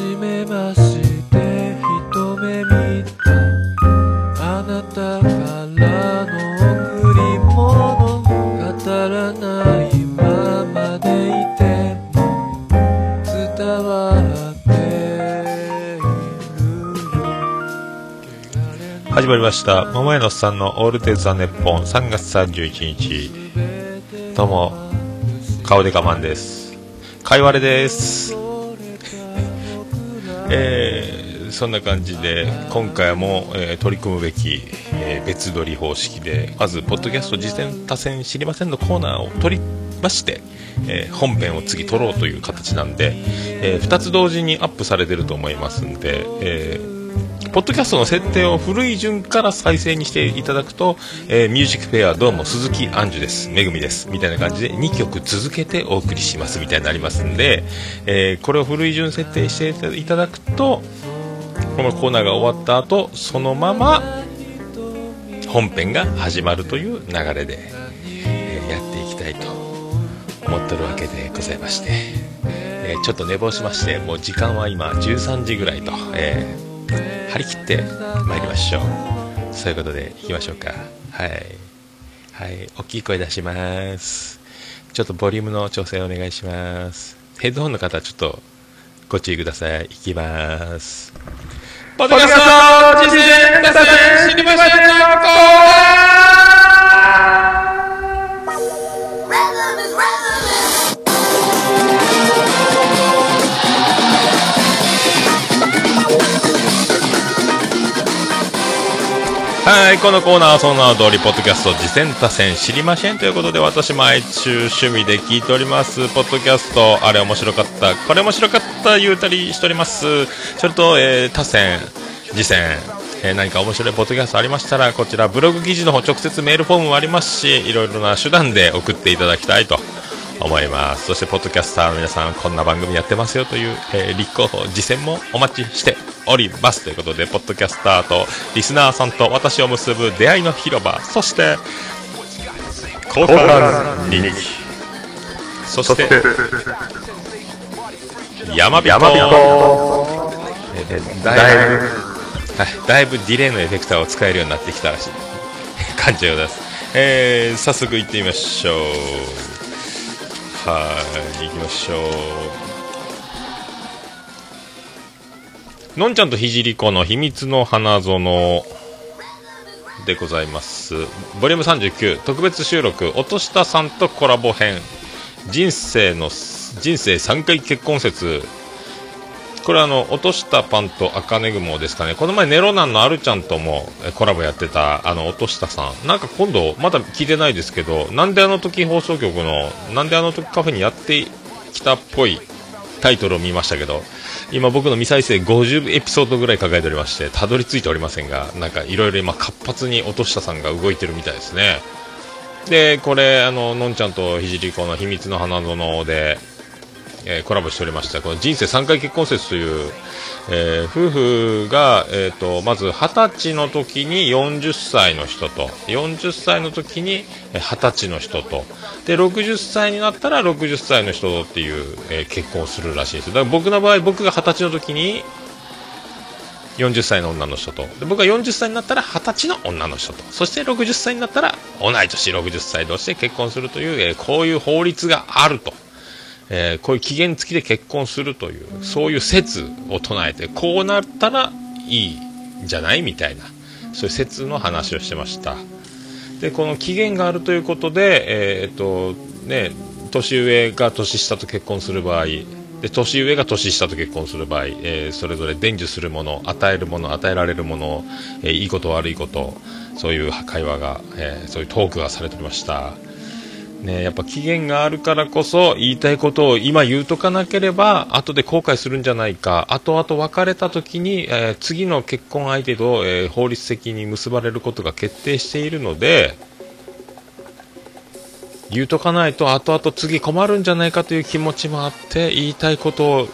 じめまして一目見た。あなたからの贈り物語らないままでいても伝わっているよ始まりました。桃屋のさんのオールデザ・ネッポン。3月31日。どうも顔で我慢です。かいわれですえーそんな感じで今回も、えー取り組むべき、えー別撮り方式でまずポッドキャスト次戦多戦知りませんのコーナーを取りまして、え本編を次撮ろうという形なんで、え2つ同時にアップされてると思いますんで、えーポッドキャストの設定を古い順から再生にしていただくと、えーミュージックフェアどうも鈴木杏樹です、めぐみです、みたいな感じで2曲続けてお送りしますみたいになりますんで、えーこれを古い順設定していただくと、このコーナーが終わった後、そのまま本編が始まるという流れで、えーやっていきたいと思ってるわけでございまして、えちょっと寝坊しまして、もう時間は今13時ぐらいと、えー張り切って参りましょう。そういうことでいきましょうか。はい。はい。大きい声出します。ちょっとボリュームの調整お願いします。ヘッドホンの方ちょっとご注意ください。いきます。ポッドキャスト人生打線知りませんのコーナーはい、このコーナーはその名の通り、ポッドキャスト、次戦多戦知りませんということで、私毎週趣味で聞いております、ポッドキャスト、あれ面白かった、これ面白かった、言うたりしております。それと、えー、多戦、次戦、え何か面白いポッドキャストありましたら、こちら、ブログ記事の方、直接メールフォームもありますし、いろいろな手段で送っていただきたいと思います。そして、ポッドキャスターの皆さん、こんな番組やってますよという、えー立候補、次戦もお待ちしております。ということで、ポッドキャスターとリスナーさんと私を結ぶ出会いの広場、そして、交換日記、そして、山人、えーだいぶ、はい、だいぶディレイのエフェクターを使えるようになってきたらしい感じでございます。えー、早速行ってみましょう。はい、行きましょう。のんちゃんとひじりこの秘密の花園でございます。ボリューム39特別収録、落としたさんとコラボ編、人生の、人生3回結婚説、これあの、落としたパンと赤ね雲ですかね。この前ネロナンのあるちゃんともコラボやってた、あの、落としたさん。なんか今度、まだ聞いてないですけど、なんであの時放送局の、なんであの時カフェにやってきたっぽいタイトルを見ましたけど、今僕の未再生50エピソードぐらい抱えておりまして、たどり着いておりませんが、なんかいろいろ今活発に落としたさんが動いてるみたいですね。で、これ、あの、のんちゃんとひじりこの秘密の花園で、えーコラボしておりましたこの人生3回結婚説という、えー夫婦が、えー、とまず20歳の時に40歳の人と40歳の時にえ20歳の人とで60歳になったら60歳の人っていう、えー結婚をするらしいですだから僕の場合僕が20歳の時に40歳の女の人とで僕が40歳になったら20歳の女の人とそして60歳になったら同い年60歳同士で結婚するという、えーこういう法律があると。えーこういう期限付きで結婚するというそういう説を唱えてこうなったらいいんじゃないみたいなそういう説の話をしてました。でこの期限があるということで、えーっとね、年上が年下と結婚する場合で年上が年下と結婚する場合、えーそれぞれ伝授するもの与えるもの与えられるもの、えーいいこと悪いことそういう会話が、えーそういうトークがされておりました。ね、やっぱ期限があるからこそ言いたいことを今言うとかなければ後で後悔するんじゃないか。後々別れた時に、えー次の結婚相手と、えー法律的に結ばれることが決定しているので言うとかないと後々次困るんじゃないかという気持ちもあって言いたいことを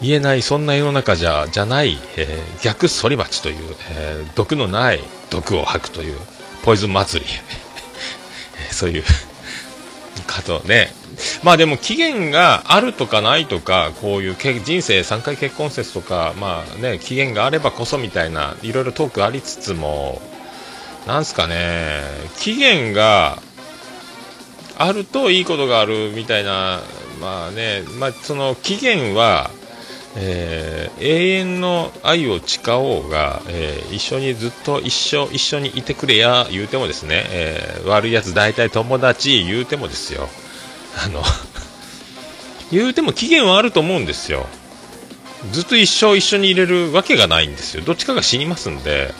言えないそんな世の中じゃじゃない、えー逆反町という、え毒のない毒を吐くというポイズン祭り そういうかとね。まあでも期限があるとかないとかこういう人生3回結婚説とかまあね期限があればこそみたいないろいろトークありつつもなんすかね。期限があるといいことがあるみたいなまあねまあその期限はえー永遠の愛を誓おうが、えー一緒にずっと一生一緒にいてくれや言うてもですね、えー悪いやつ大体友達言うてもですよ。あの 言うても期限はあると思うんですよ。ずっと一生一緒にいれるわけがないんですよ。どっちかが死にますんで、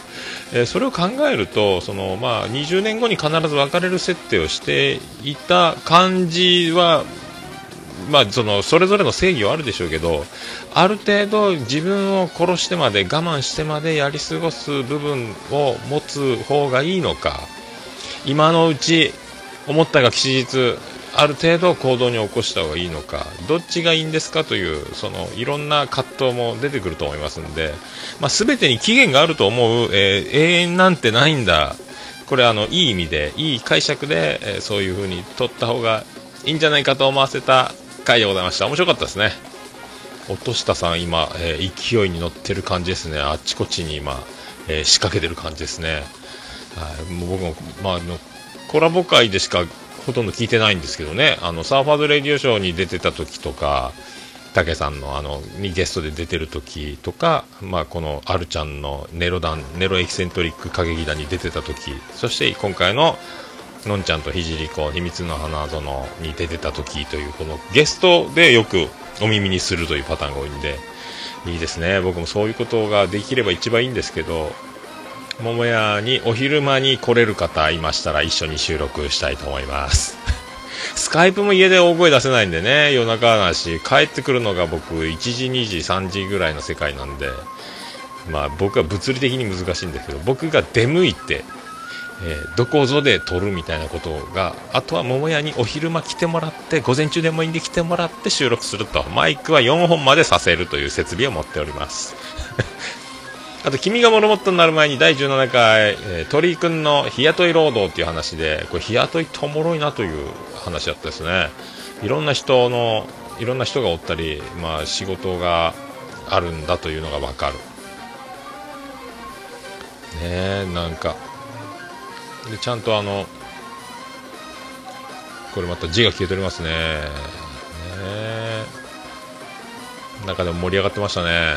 えそれを考えるとその、まあ、20年後に必ず別れる設定をしていた感じはまあ、そのそれぞれの正義はあるでしょうけどある程度自分を殺してまで我慢してまでやり過ごす部分を持つ方がいいのか今のうち思ったが吉日ある程度行動に起こした方がいいのかどっちがいいんですかというそのいろんな葛藤も出てくると思いますんで、まあ、全てに期限があると思う、えー永遠なんてないんだ。これあのいい意味でいい解釈で、えーそういう風に取った方がいいんじゃないかと思わせた回でございました。面白かったですね。落下さん今、えー勢いに乗ってる感じですね。あっちこっちに今、えー仕掛けてる感じですね。はい。もう僕も、まあ、のコラボ会でしかほとんど聞いてないんですけどね。あのサーファーズレディオショーに出てた時とかたけさんのあのにゲストで出てる時とか、まあ、このアルちゃんのネロ団ネロエキセントリック歌劇団に出てた時そして今回ののんちゃんとひじりこ秘密の花園に出てた時というこのゲストでよくお耳にするというパターンが多いんでいいですね。僕もそういうことができれば一番いいんですけど桃屋にお昼間に来れる方いましたら一緒に収録したいと思います。スカイプも家で大声出せないんでね夜中だし帰ってくるのが僕1時2時3時ぐらいの世界なんでまあ僕は物理的に難しいんですけど僕が出向いてえーどこぞで撮るみたいなことがあとは桃屋にお昼間来てもらって午前中でもいいんで来てもらって収録するとマイクは4本までさせるという設備を持っております。あと君がモルモットになる前に第17回、え鳥居くんの日雇い労働っていう話でこれ日雇いっておもろいなという話だったですね。いろんな人のいろんな人がおったり、まあ、仕事があるんだというのが分かる。ねえなんかでちゃんとあのこれまた字が消えておりますね。ね中でも盛り上がってましたね。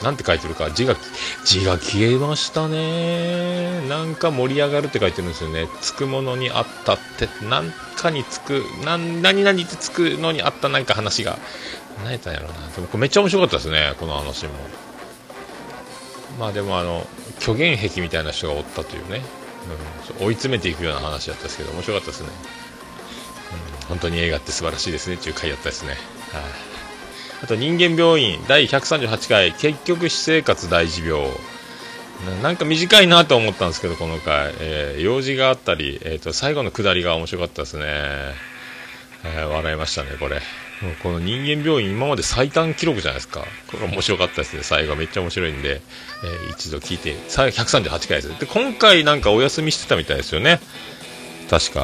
うん。なんて書いてるか。字が字が消えましたね。なんか盛り上がるって書いてるんですよね。つくものにあったって。なんかにつく。な何々ってつくのにあったなんか話が。何やったんやろうな。でもこれめっちゃ面白かったですね。この話も。まあでもあの虚言癖みたいな人がおったというね、うん、追い詰めていくような話だったんですけど面白かったですね、うん、本当に映画って素晴らしいですねっていう回だったですね。はい。あと人間病院第138回結局私生活大事病。なんか短いなと思ったんですけどこの回、えー用事があったり、えー、と最後の下りが面白かったですね、えー笑いましたねこれ。この人間病院今まで最短記録じゃないですか。これ面白かったですね。最後めっちゃ面白いんで、えー一度聞いて138回です。で今回なんかお休みしてたみたいですよね。確か。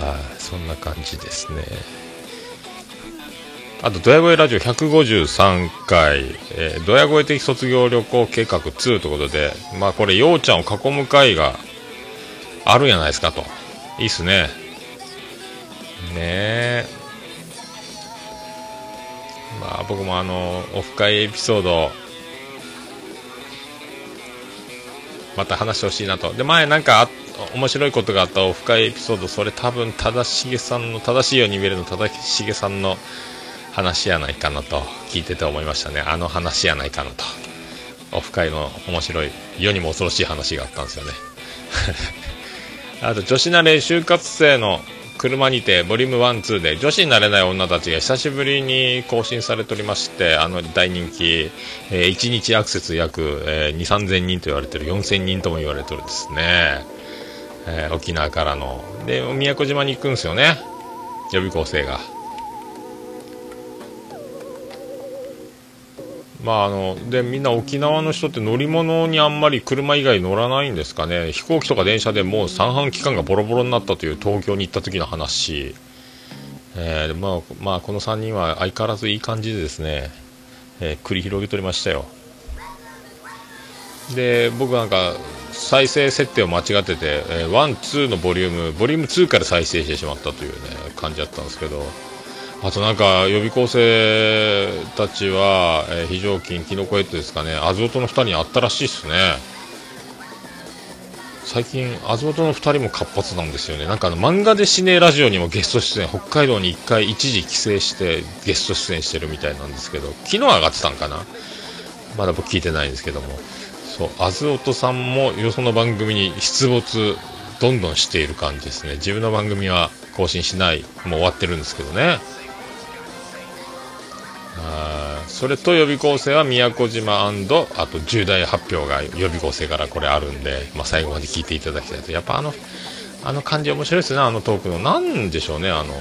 はい、そんな感じですね。あと、ドヤ声ラジオ153回、えー、ドヤ声的卒業旅行計画2ということで、まあこれ、ようちゃんを囲む会があるんやないですかと。いいっすね。ねえ。まあ僕もあの、オフ会エピソード、また話してほしいなと。で、前なんかあ面白いことがあったオフ会エピソード、それ多分、正しげさんの、正しいように見えるの正しげさんの話やないかなと聞いてて思いましたね。あの話やないかなと。オフ会の面白い、世にも恐ろしい話があったんですよね。あと、女子慣れ就活生の車にて、ボリューム1、2で、女子になれない女たちが久しぶりに更新されておりまして、あの大人気、え1日アクセス約、えー2、3000人と言われてる、4000人とも言われてるですね。えー沖縄からの。で、宮古島に行くんですよね。予備校生が。まああのでみんな沖縄の人って乗り物にあんまり車以外乗らないんですかね。飛行機とか電車でもう三半規管がボロボロになったという東京に行った時の話、えーまあまあ、この3人は相変わらずいい感じでですね、えー繰り広げておりましたよ。で僕なんか再生設定を間違ってて、えー、1、2のボリュームボリューム2から再生してしまったというね感じだったんですけど。あとなんか予備校生たちは、えー非常勤キノコヘッドですかねアズオトの2人に会ったらしいですね。最近アズオトの2人も活発なんですよね。なんかあの漫画でシネラジオにもゲスト出演北海道に1回一時帰省してゲスト出演してるみたいなんですけど昨日上がってたんかな？まだ僕聞いてないんですけども。そうアズオトさんもよその番組に出没どんどんしている感じですね。自分の番組は更新しないもう終わってるんですけどね。あそれと予備校生は宮古島あと重大発表が予備校生からこれあるんで、まあ、最後まで聞いていただきたいと。やっぱあのあの感じ面白いですねあのトークの。なんでしょうねあの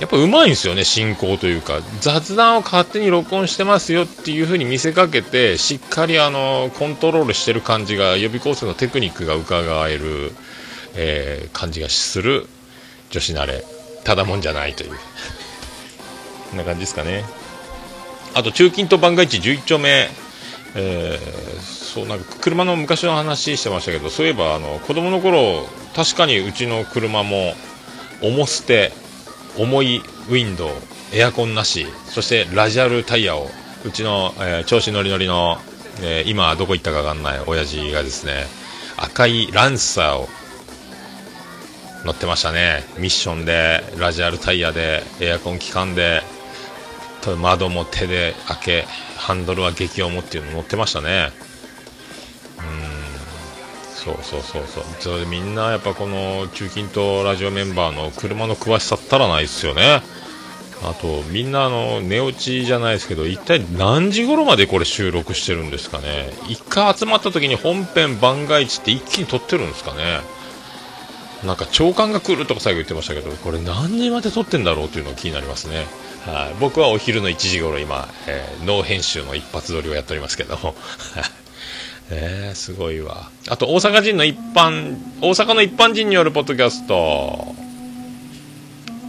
やっぱうまいんですよね進行というか。雑談を勝手に録音してますよっていう風に見せかけてしっかりあのコントロールしてる感じが予備校生のテクニックが伺える、えー感じがする女子慣れ。ただもんじゃないという。こんな感じですかね。あと中近東番外地11丁目。えーそうなんか車の昔の話してましたけどそういえばあの子供の頃確かにうちの車も重捨て重いウィンドウエアコンなしそしてラジアルタイヤをうちの、えー調子乗り乗りの、えー今どこ行ったか分かんない親父がですね赤いランサーを乗ってましたね。ミッションでラジアルタイヤでエアコン機関で窓も手で開けハンドルは激重っていうの乗ってましたね。うん。そうそうそうそう。それでみんなやっぱこの中近東ラジオメンバーの車の詳しさったらないですよね。あとみんなあの寝落ちじゃないですけど一体何時頃までこれ収録してるんですかね。一回集まった時に本編番外地って一気に撮ってるんですかね。なんか長官が来るとか最後言ってましたけどこれ何時まで撮ってんだろうというのが気になりますね。はい。僕はお昼の1時頃今、えーノー編集の一発撮りをやっておりますけども。えー、すごいわ。あと大阪人の一般大阪の一般人によるポッドキャスト。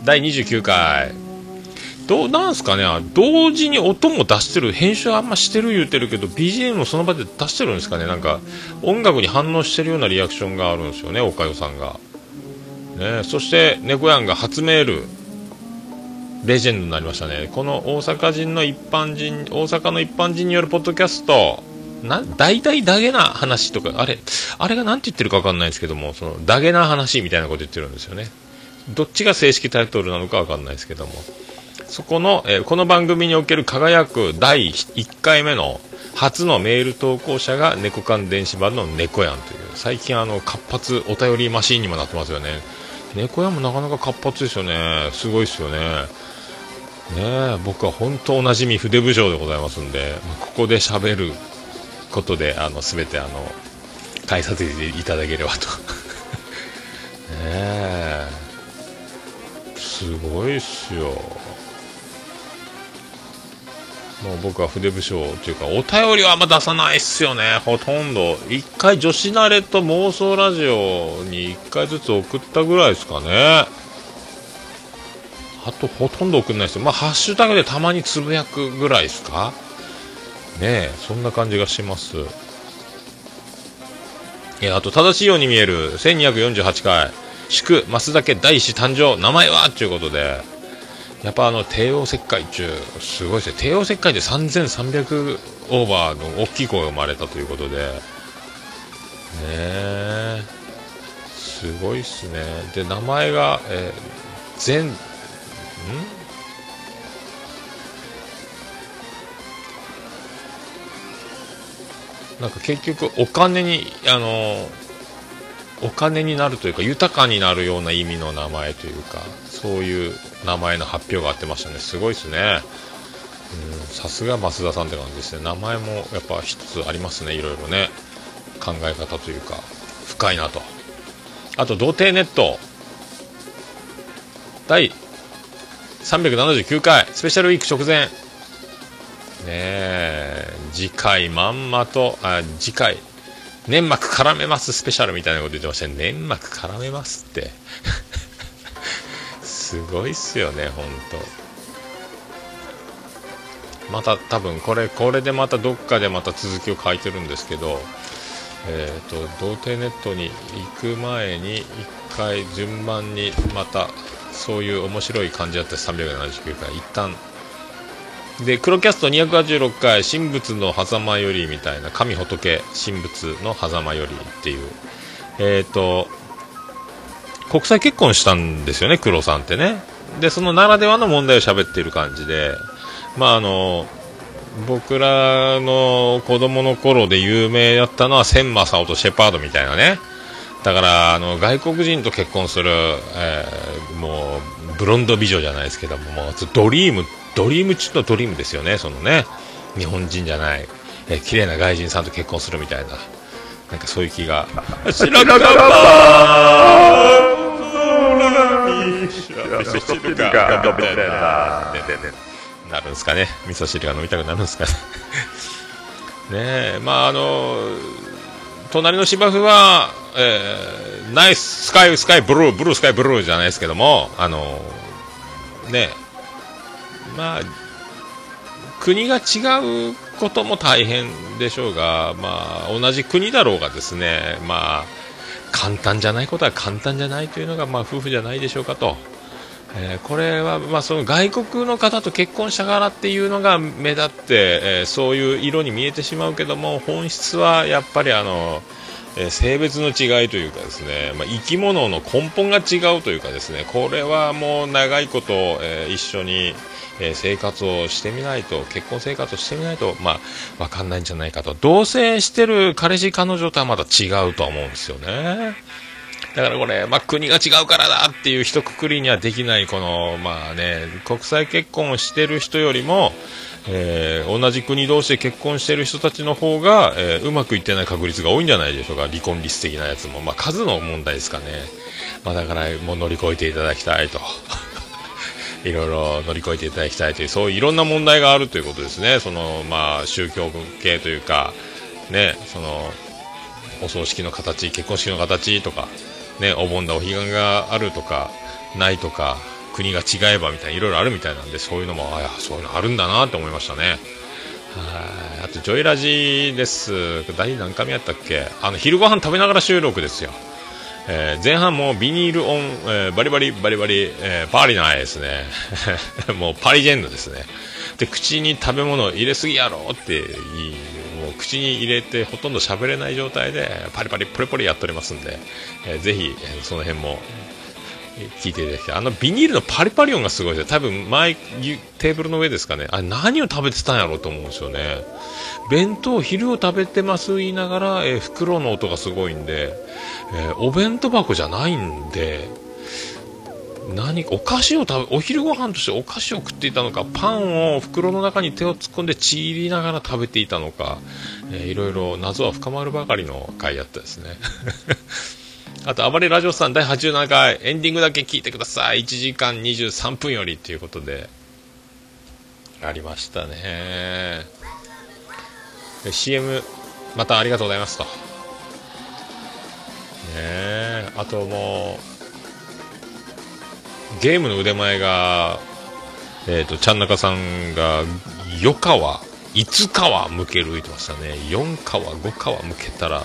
第29回。どうなんすかね。同時に音も出してる編集あんましてる言うてるけど BGM もその場で出してるんですかね。なんか音楽に反応してるようなリアクションがあるんですよねおかよさんが。ねそして猫やんが初メール。レジェンドになりましたね。この大阪人の一般人大阪の一般人によるポッドキャストな大体ダゲな話とかあれあれが何て言ってるか分かんないですけどもそのダゲな話みたいなこと言ってるんですよね。どっちが正式タイトルなのか分かんないですけども。そこの、えーこの番組における輝く第1回目の初のメール投稿者が猫缶電子版の猫やんという。最近あの活発お便りマシーンにもなってますよね。猫やんもなかなか活発ですよね。すごいですよね。ね僕は本当おなじみ筆部長でございますんでここで喋ることであの全てあの返させていただければと。ねえ。すごいっすよ。もう僕は筆部賞というかお便りはあんま出さないっすよね。ほとんど。一回女子慣れと妄想ラジオに一回ずつ送ったぐらいですかね。あとほとんど送んないですよ。まあハッシュタグでたまにつぶやくぐらいですか？ねえそんな感じがします。いやあと正しいように見える。1248回。祝増田家大師誕生。名前は？ということで。やっぱあの帝王切開中。すごいですね。帝王切開で3300オーバーの大きい子が生まれたということで。ねえ。すごいっすね。で名前が、えー、全なんか結局お金にあのお金になるというか豊かになるような意味の名前というかそういう名前の発表があってましたね。すごいですね。さすが増田さんって感じですね。名前もやっぱ一つありますね。いろいろね。考え方というか深いなと。あと童貞ネット。第379回スペシャルウィーク直前。ねえ次回まんまとあ次回粘膜絡めますスペシャルみたいなこと言ってましたね。粘膜絡めますって。すごいっすよね本当また多分これこれでまたどっかでまた続きを書いてるんですけどえー、と童貞ネットに行く前に1回順番にまたそういう面白い感じだった379回一旦。で黒キャスト286回神仏の狭間よりみたいな神仏神仏の狭間よりっていう。えっ、と国際結婚したんですよね黒さんってね。でそのならではの問題を喋っている感じで。まああの僕らの子供の頃で有名だったのは千正夫とシェパードみたいなね。だからあの外国人と結婚する、えーもうブロンド美女じゃないですけどももうドリームドリーム中のドリームですよねそのね。日本人じゃない、えー綺麗な外人さんと結婚するみたいな。なんかそういう気が。白か味噌汁が飲みた。いなな。るんですかね。味噌汁が飲みたくな。るんですかね。ねえ。まああの隣の芝生は、えーナイススカイスカイブルーブルースカイブルーじゃないですけどもあのねまあ国が違うことも大変でしょうが、まあ、同じ国だろうがですね、まあ、簡単じゃないことは簡単じゃないというのが、まあ、夫婦じゃないでしょうかと。えーこれは、まあ、その外国の方と結婚したからっていうのが目立って、えーそういう色に見えてしまうけども本質はやっぱりあの、えー性別の違いというかですね、まあ、生き物の根本が違うというかですねこれはもう長いこと、え一緒に、え生活をしてみないと結婚生活をしてみないと、まあ、分かんないんじゃないかと同棲してる彼氏彼女とはまた違うとは思うんですよね。だからこれ、まあ、国が違うからだっていう一括りにはできないこの、まあね、国際結婚をしてる人よりも、えー同じ国同士で結婚してる人たちの方が、えーうまくいってない確率が多いんじゃないでしょうか離婚率的なやつも、まあ、数の問題ですかね、まあ、だからもう乗り越えていただきたいと。いろいろ乗り越えていただきたいというそういういろんな問題があるということですね。その、まあ、宗教系というか、ね、そのお葬式の形結婚式の形とか、ね、お盆だお彼岸があるとかないとか国が違えばみたいないろいろあるみたいなんでそういうのもあそういうのあるんだなって思いましたね。はい。あとジョイラジです。第何回目やったっけ？あの昼ご飯食べながら収録ですよ。えー前半もビニールオン、えーバリバリバリバリ、えーパーリないですね。もうパリジェンヌですね。で口に食べ物入れすぎやろっていいもう口に入れてほとんど喋れない状態でパリパリポリポリやっておりますんで、えーぜひ、えその辺も聞いていただきたい。あのビニールのパリパリ音がすごいですよ。多分前テーブルの上ですかね。あれ何を食べてたんやろうと思うんですよね。弁当昼を食べてます言いながら、えー袋の音がすごいんで、えーお弁当箱じゃないんで何お菓子を食べお昼ご飯としてお菓子を食っていたのかパンを袋の中に手を突っ込んでちぎりながら食べていたのか、えーいろいろ謎は深まるばかりの回やったですね。あと暴れラジオさん第87回エンディングだけ聞いてください。1時間23分よりということでありましたね。CM またありがとうございますと。ねえあともうゲームの腕前がえっ、とちゃんなかさんが4皮5皮むける言ってましたね。4皮5皮むけたら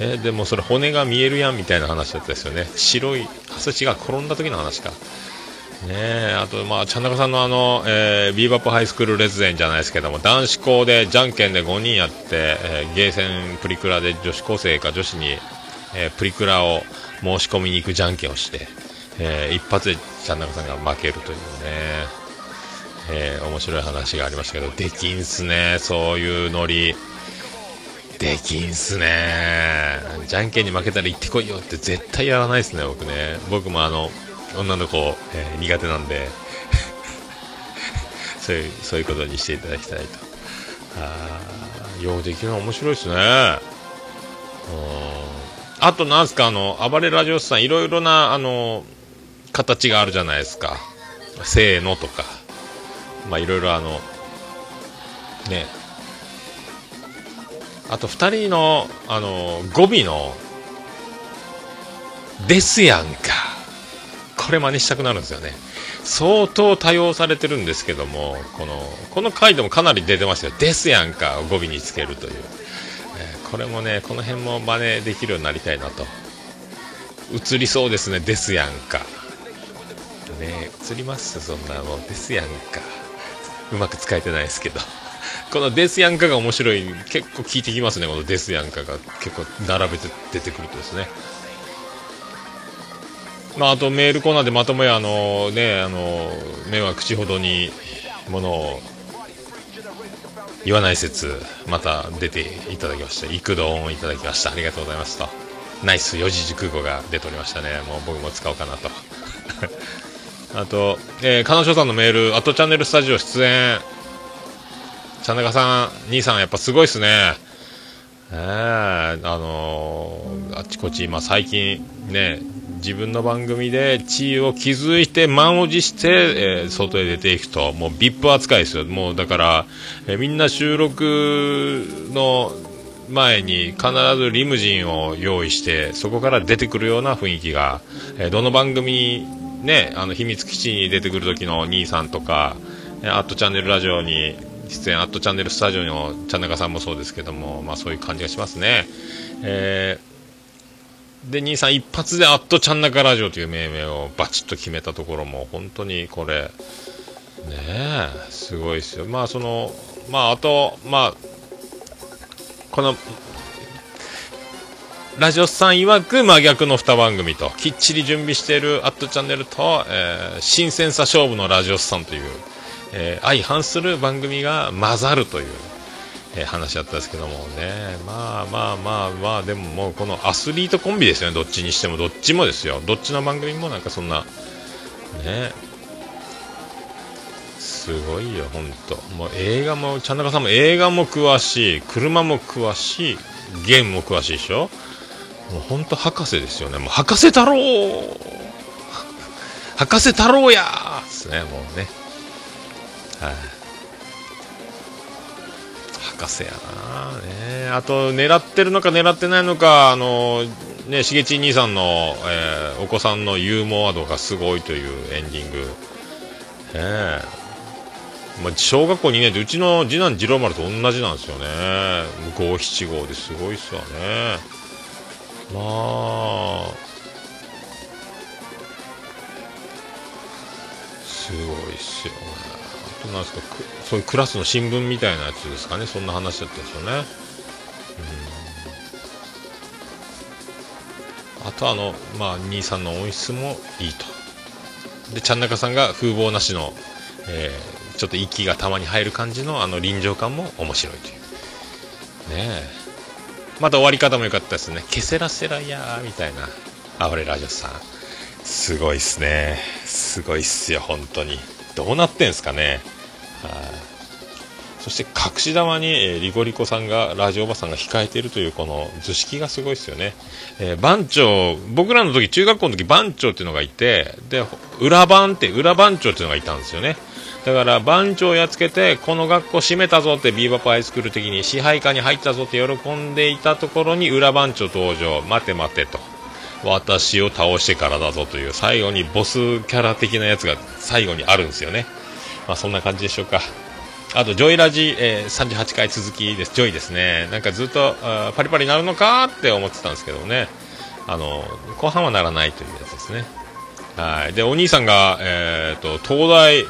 えーでもそれ骨が見えるやんみたいな話だったですよね。白いあそれ違う転んだ時の話か。ねあと、まあ、ちゃんなかさんのあの、えービーバップハイスクール列伝じゃないですけども、男子校でじゃんけんで5人やって、えーゲーセンプリクラで女子高生か女子に、えープリクラを申し込みに行くじゃんけんをして、えー一発でちゃんなかさんが負けるというね、えー面白い話がありましたけど、できんすね、そういうノリ。できんすね。じゃんけんに負けたら行ってこいよって絶対やらないですね僕ね。僕もあの女の子、えー苦手なんで。そういうそういうことにしていただきたいと。あーようできるの面白いですね。うん。あとなんすかあの暴れラジオスさんいろいろなあの形があるじゃないですか。せーのとか。まあいろいろあのね。あと2人のあの語尾の「ですやんか」これ真似したくなるんですよね。相当多用されてるんですけどもこのこの回でもかなり出てましたよ「ですやんか」を語尾につけるという、えーこれもねこの辺も真似できるようになりたいなと。映りそうですね「ですやんか」ね映りますそんなもん。ですやんか。うまく使えてないですけど。このデスヤンカが面白い。結構効いてきますねこのデスヤンカが。結構並べて出てくるとですね。まああとメールコーナーでまともやあのねあの目は口ほどにものを言わない説また出ていただきました幾度音いただきました。ありがとうございますと。ナイス四字熟語が出ておりましたね。もう僕も使おうかなと。あと、えー、彼女さんのメール、あとチャンネルスタジオ出演、チャンネカさん、兄さん、やっぱすごいっすね。えー、あのーあちこっち、今最近ね、自分の番組で地位を築いて満を持して、えー外へ出ていくと、もう VIP 扱いですよ。もうだから、えーみんな収録の前に必ずリムジンを用意して、そこから出てくるような雰囲気が、えーどの番組ね、あの秘密基地に出てくる時の兄さんとか、えアットチャンネルラジオに出演、アットチャンネルスタジオのチャンネカさんもそうですけども、まあそういう感じがしますね。えーで、兄さん一発でアットチャンナカラジオという命名をバチッと決めたところも、本当にこれ、ねえ、すごいですよ。まあその、まああと、まあ、この、ラジオさん曰く真逆の2番組と、きっちり準備しているアットチャンネルと、えー新鮮さ勝負のラジオさんという、えー相反する番組が混ざるという、えー話だったんですけどもね、まあまあまあまあ、でももうこのアスリートコンビですよね、どっちにしても、どっちもですよ。どっちの番組もなんかそんな、ね、すごいよ、ほんと。もう映画も、ちゃんなかさんも映画も詳しい、車も詳しい、ゲームも詳しいでしょ？もう本当博士ですよね。もう博士太郎。博士太郎や。ーですね、もうね。はい、博士やなねあと、狙ってるのか狙ってないのか、あの、ね、しげち兄さんの、えーお子さんのユーモア度がすごいというエンディング。ねえ。まあ、小学校2年でうちの次男次郎丸と同じなんですよね。五七五ですごいっすわね。まあすごいっすよね。あとなんですかそういうクラスの新聞みたいなやつですかね。そんな話だったんですよね。うん。あとあのまあ兄さんの音質もいいと。でちゃん中さんが風貌なしの、えーちょっと息がたまに入る感じのあの臨場感も面白いという。ねえ。また終わり方も良かったですね。ケセラセラやーみたいな。あ俺ラジオさん。すごいっすね。すごいっすよ本当に。どうなってんすかね。はい。そして隠し玉に、えーリコリコさんがラジオおばさんが控えているというこの図式がすごいですよね、えー番長僕らの時中学校の時番長っていうのがいてで裏番って裏番長っていうのがいたんですよね。だから番長をやっつけてこの学校閉めたぞってビーバップアイスクール的に支配下に入ったぞって喜んでいたところに裏番長登場待て待てと私を倒してからだぞという最後にボスキャラ的なやつが最後にあるんですよねまあそんな感じでしょうかあと、ジョイラジ、えー38回続きです。ジョイですね。なんかずっと、パリパリになるのかって思ってたんですけどね。あの、後半はならないというやつですね。はい。で、お兄さんが、えっ、と、東大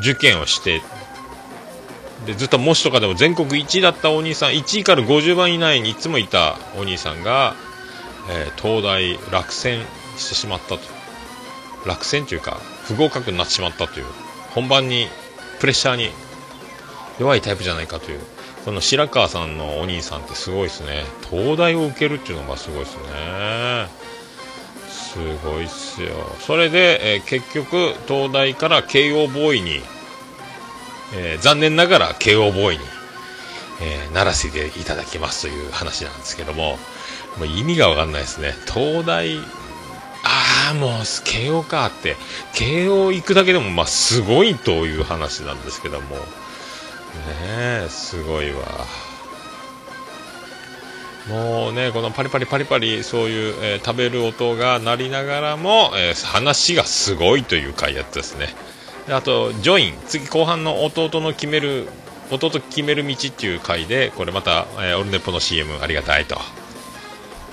受験をして、で、ずっと模試とかでも全国1位だったお兄さん、1位から50番以内にいつもいたお兄さんが、えー東大落選してしまったと。落選というか、不合格になってしまったという。本番にプレッシャーに弱いタイプじゃないかというこの白川さんのお兄さんってすごいですね東大を受けるっていうのがすごいですねすごいっすよ。それで、えー結局東大から慶応ボーイに、えー残念ながら慶応ボーイに、えーならせていただきますという話なんですけどももう意味がわかんないですね。東大ああ、もう、慶応かって、慶応行くだけでも、まあ、すごいという話なんですけども。ね、えすごいわ。もうねこのパリパリパリパリそういう、えー食べる音が鳴りながらも、えー話がすごいという回やったですね。であとジョイン。次後半の弟の決める弟決める道っていう回でこれまた、えーオルネポの CM ありがたいと。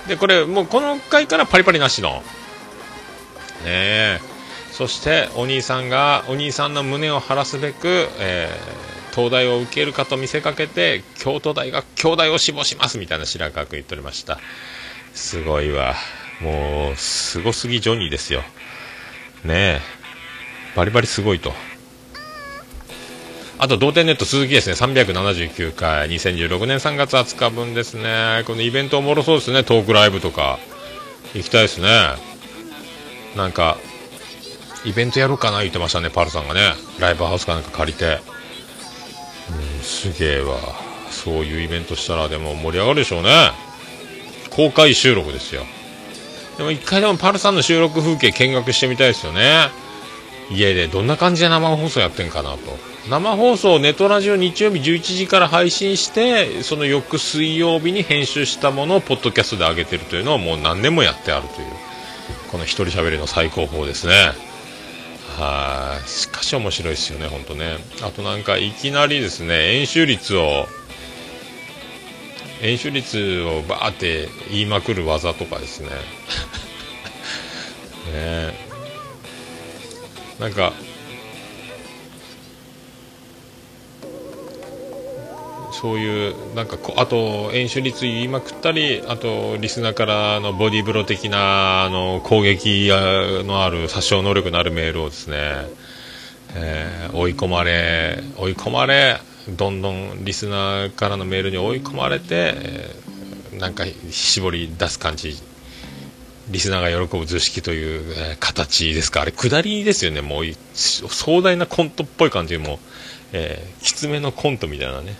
でこれもうこの回からパリパリなしの。ねえ。そしてお兄さんがお兄さんの胸を晴らすべく、えー東大を受けるかと見せかけて京都大学京大を志望しますみたいな白川君言っておりましたすごいわもうすごすぎジョニーですよねえバリバリすごいとあと、同点ネット鈴木ですね、379回、2016年3月20日分ですね。このイベントおもろそうですね、トークライブとか。行きたいですね。なんか、イベントやろうかな言ってましたね、パルさんがね。ライブハウスかなんか借りて。すげえわ。そういうイベントしたらでも盛り上がるでしょうね。公開収録ですよ。でも一回でもパルさんの収録風景見学してみたいですよね。家でどんな感じで生放送やってんかなと生放送ネトラジオ日曜日11時から配信してその翌水曜日に編集したものをポッドキャストで上げてるというのをもう何年もやってあるというこの一人喋りの最高峰ですねはい。しかし面白いですよね本当ね。あとなんかいきなりですね演習率を円周率をばーって言いまくる技とかですね。ね。なんかそういうなんかあと演習率言いまくったりあとリスナーからのボディーブロー的なあの攻撃のある殺傷能力のあるメールをですね、えー追い込まれ追い込まれどんどんリスナーからのメールに追い込まれて、えーなんか絞り出す感じ。リスナーが喜ぶ図式という、えー形ですか、あれ、下りですよね、もう。壮大なコントっぽい感じで、も、えーきつめのコントみたいなね、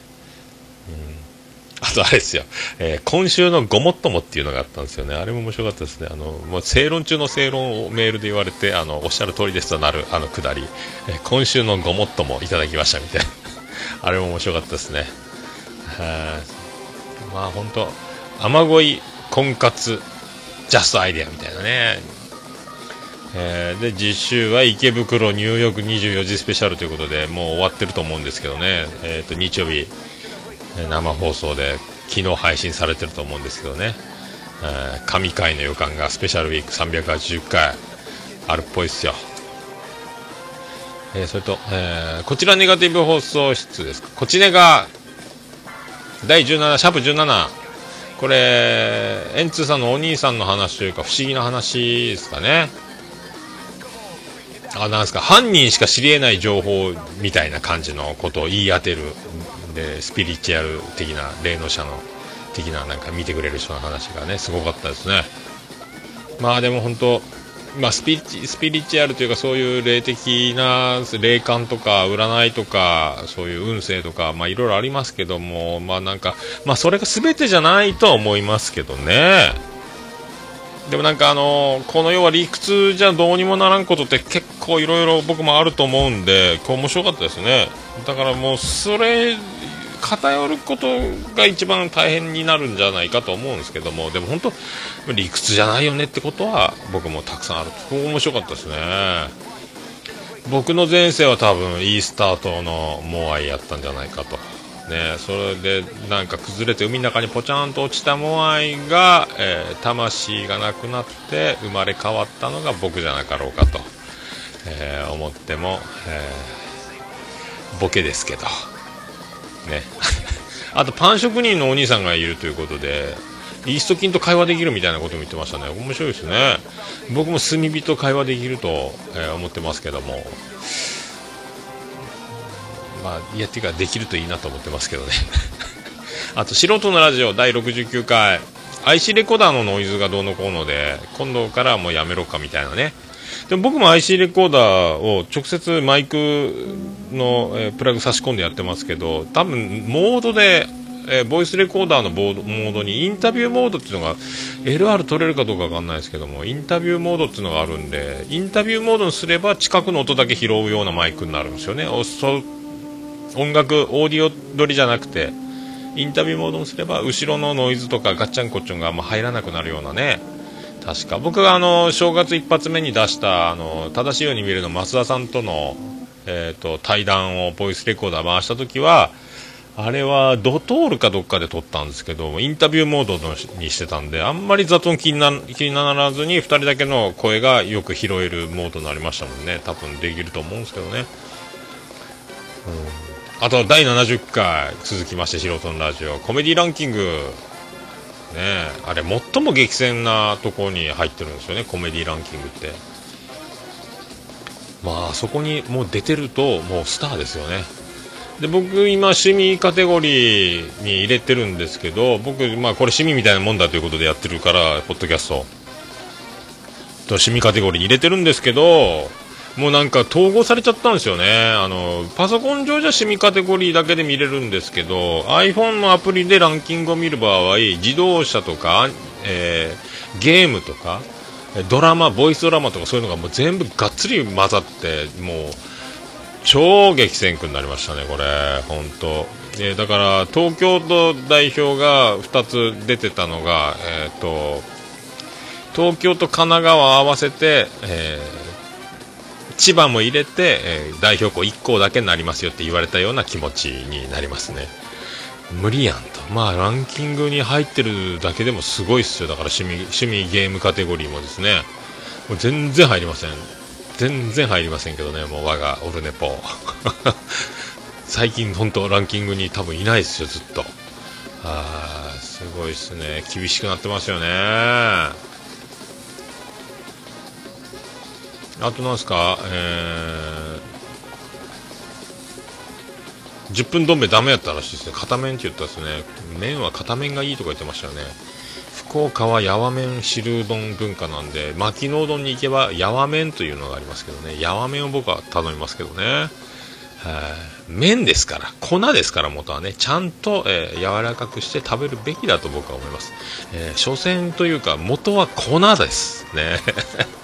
あとあれですよ、えー今週のごもっともっていうのがあったんですよね、あれも面白かったですね、あのもう正論中の正論をメールで言われて、あのおっしゃる通りですとなるあの下り、えー今週のごもっともいただきましたみたいな、あれも面白かったですね。まあ本当雨乞い婚活ジャストアイデアみたいなね。えーで、実習は池袋ニューヨーク24時スペシャルということで、もう終わってると思うんですけどね。えっ、と、日曜日、生放送で、昨日配信されてると思うんですけどね。えー神回の予感がスペシャルウィーク380回あるっぽいっすよ。えーそれと、えーこちらネガティブ放送室ですか？こちねが、第17、シャープ17、これ、エンツーさんのお兄さんの話というか、不思議な話ですかね。あ、なんですか、犯人しか知り得ない情報みたいな感じのことを言い当てる、で、スピリチュアル的な、霊能者の的な、なんか見てくれる人の話がね、すごかったですね。まあでも本当、まあ、スピリチスピリチュアルというかそういう霊的な霊感とか占いとかそういう運勢とかまあいろいろありますけどもまあなんかまあそれが全てじゃないとは思いますけどねでもなんかあのこの世は理屈じゃどうにもならんことって結構いろいろ僕もあると思うんでこう面白かったですねだからもうそれ偏ることが一番大変になるんじゃないかと思うんですけどもでも本当理屈じゃないよねってことは僕もたくさんある。と面白かったですね。僕の前世は多分いいスタートのモアイやったんじゃないかと。ねそれでなんか崩れて海の中にポチャンと落ちたモアイが、えー魂がなくなって生まれ変わったのが僕じゃなかろうかと、えー思っても、えーボケですけど。ね。あとパン職人のお兄さんがいるということでイースト菌と会話できるみたいなことも言ってましたね。面白いですね。僕も炭火と会話できると、えー思ってますけども。まあいやっていうかできるといいなと思ってますけどね。あと素人のラジオ第69回。IC レコーダーのノイズがどうのこうので今度からもうやめろかみたいなね。でも僕も IC レコーダーを直接マイクの、えープラグ差し込んでやってますけど多分モードで、えーボイスレコーダーのボードモードにインタビューモードっていうのが LR 取れるかどうかわかんないですけどもインタビューモードっていうのがあるんでインタビューモードにすれば近くの音だけ拾うようなマイクになるんですよね。音楽オーディオ撮りじゃなくてインタビューモードにすれば後ろのノイズとかガッチャンコッチョンがあんま入らなくなるようなね確か。僕があの正月一発目に出したあの正しいように見えるの増田さんとの、えー、と対談をボイスレコーダー回した時はあれはドトールかどっかで撮ったんですけどインタビューモードのにしてたんであんまり雑音気にな気にならずに2人だけの声がよく拾えるモードになりましたもんね。多分できると思うんですけどね、うん、あと第70回続きまして素人のラジオ。コメディランキング。ね。あれ最も激戦なとこに入ってるんですよねコメディランキングって。まあそこにもう出てるともうスターですよね。で僕今趣味カテゴリーに入れてるんですけど僕まあこれ趣味みたいなもんだということでやってるからポッドキャスト。と趣味カテゴリーに入れてるんですけどもうなんか統合されちゃったんですよねあのパソコン上じゃ趣味カテゴリーだけで見れるんですけど iPhone のアプリでランキングを見る場合自動車とか、えー、ゲームとかドラマボイスドラマとかそういうのがもう全部がっつり混ざってもう超激戦区になりましたね、これ、本当。えー、だから東京都代表が2つ出てたのが、えーと、東京と神奈川合わせて、えー、千葉も入れて、えー、代表校1校だけになりますよって言われたような気持ちになりますね。無理やんと、まあ、ランキングに入ってるだけでもすごいっすよ、だから趣味趣味ゲームカテゴリーもですね、もう全然入りません。全然入りませんけどね、もう我がオルネポ。最近本当ランキングに多分いないですよ、ずっと。あー、すごいですね。厳しくなってますよね。あとなんすか、えー、10分どん兵衛ダメやったらしいですね。片面って言ったんですね。麺は片面がいいとか言ってましたよね。福岡はやわ麺汁うどん文化なんで巻きのうどんに行けばやわ麺というのがありますけどねやわ麺を僕は頼みますけどね麺ですから粉ですから元はねちゃんと、えー、柔らかくして食べるべきだと僕は思います、えー、所詮というか元は粉ですね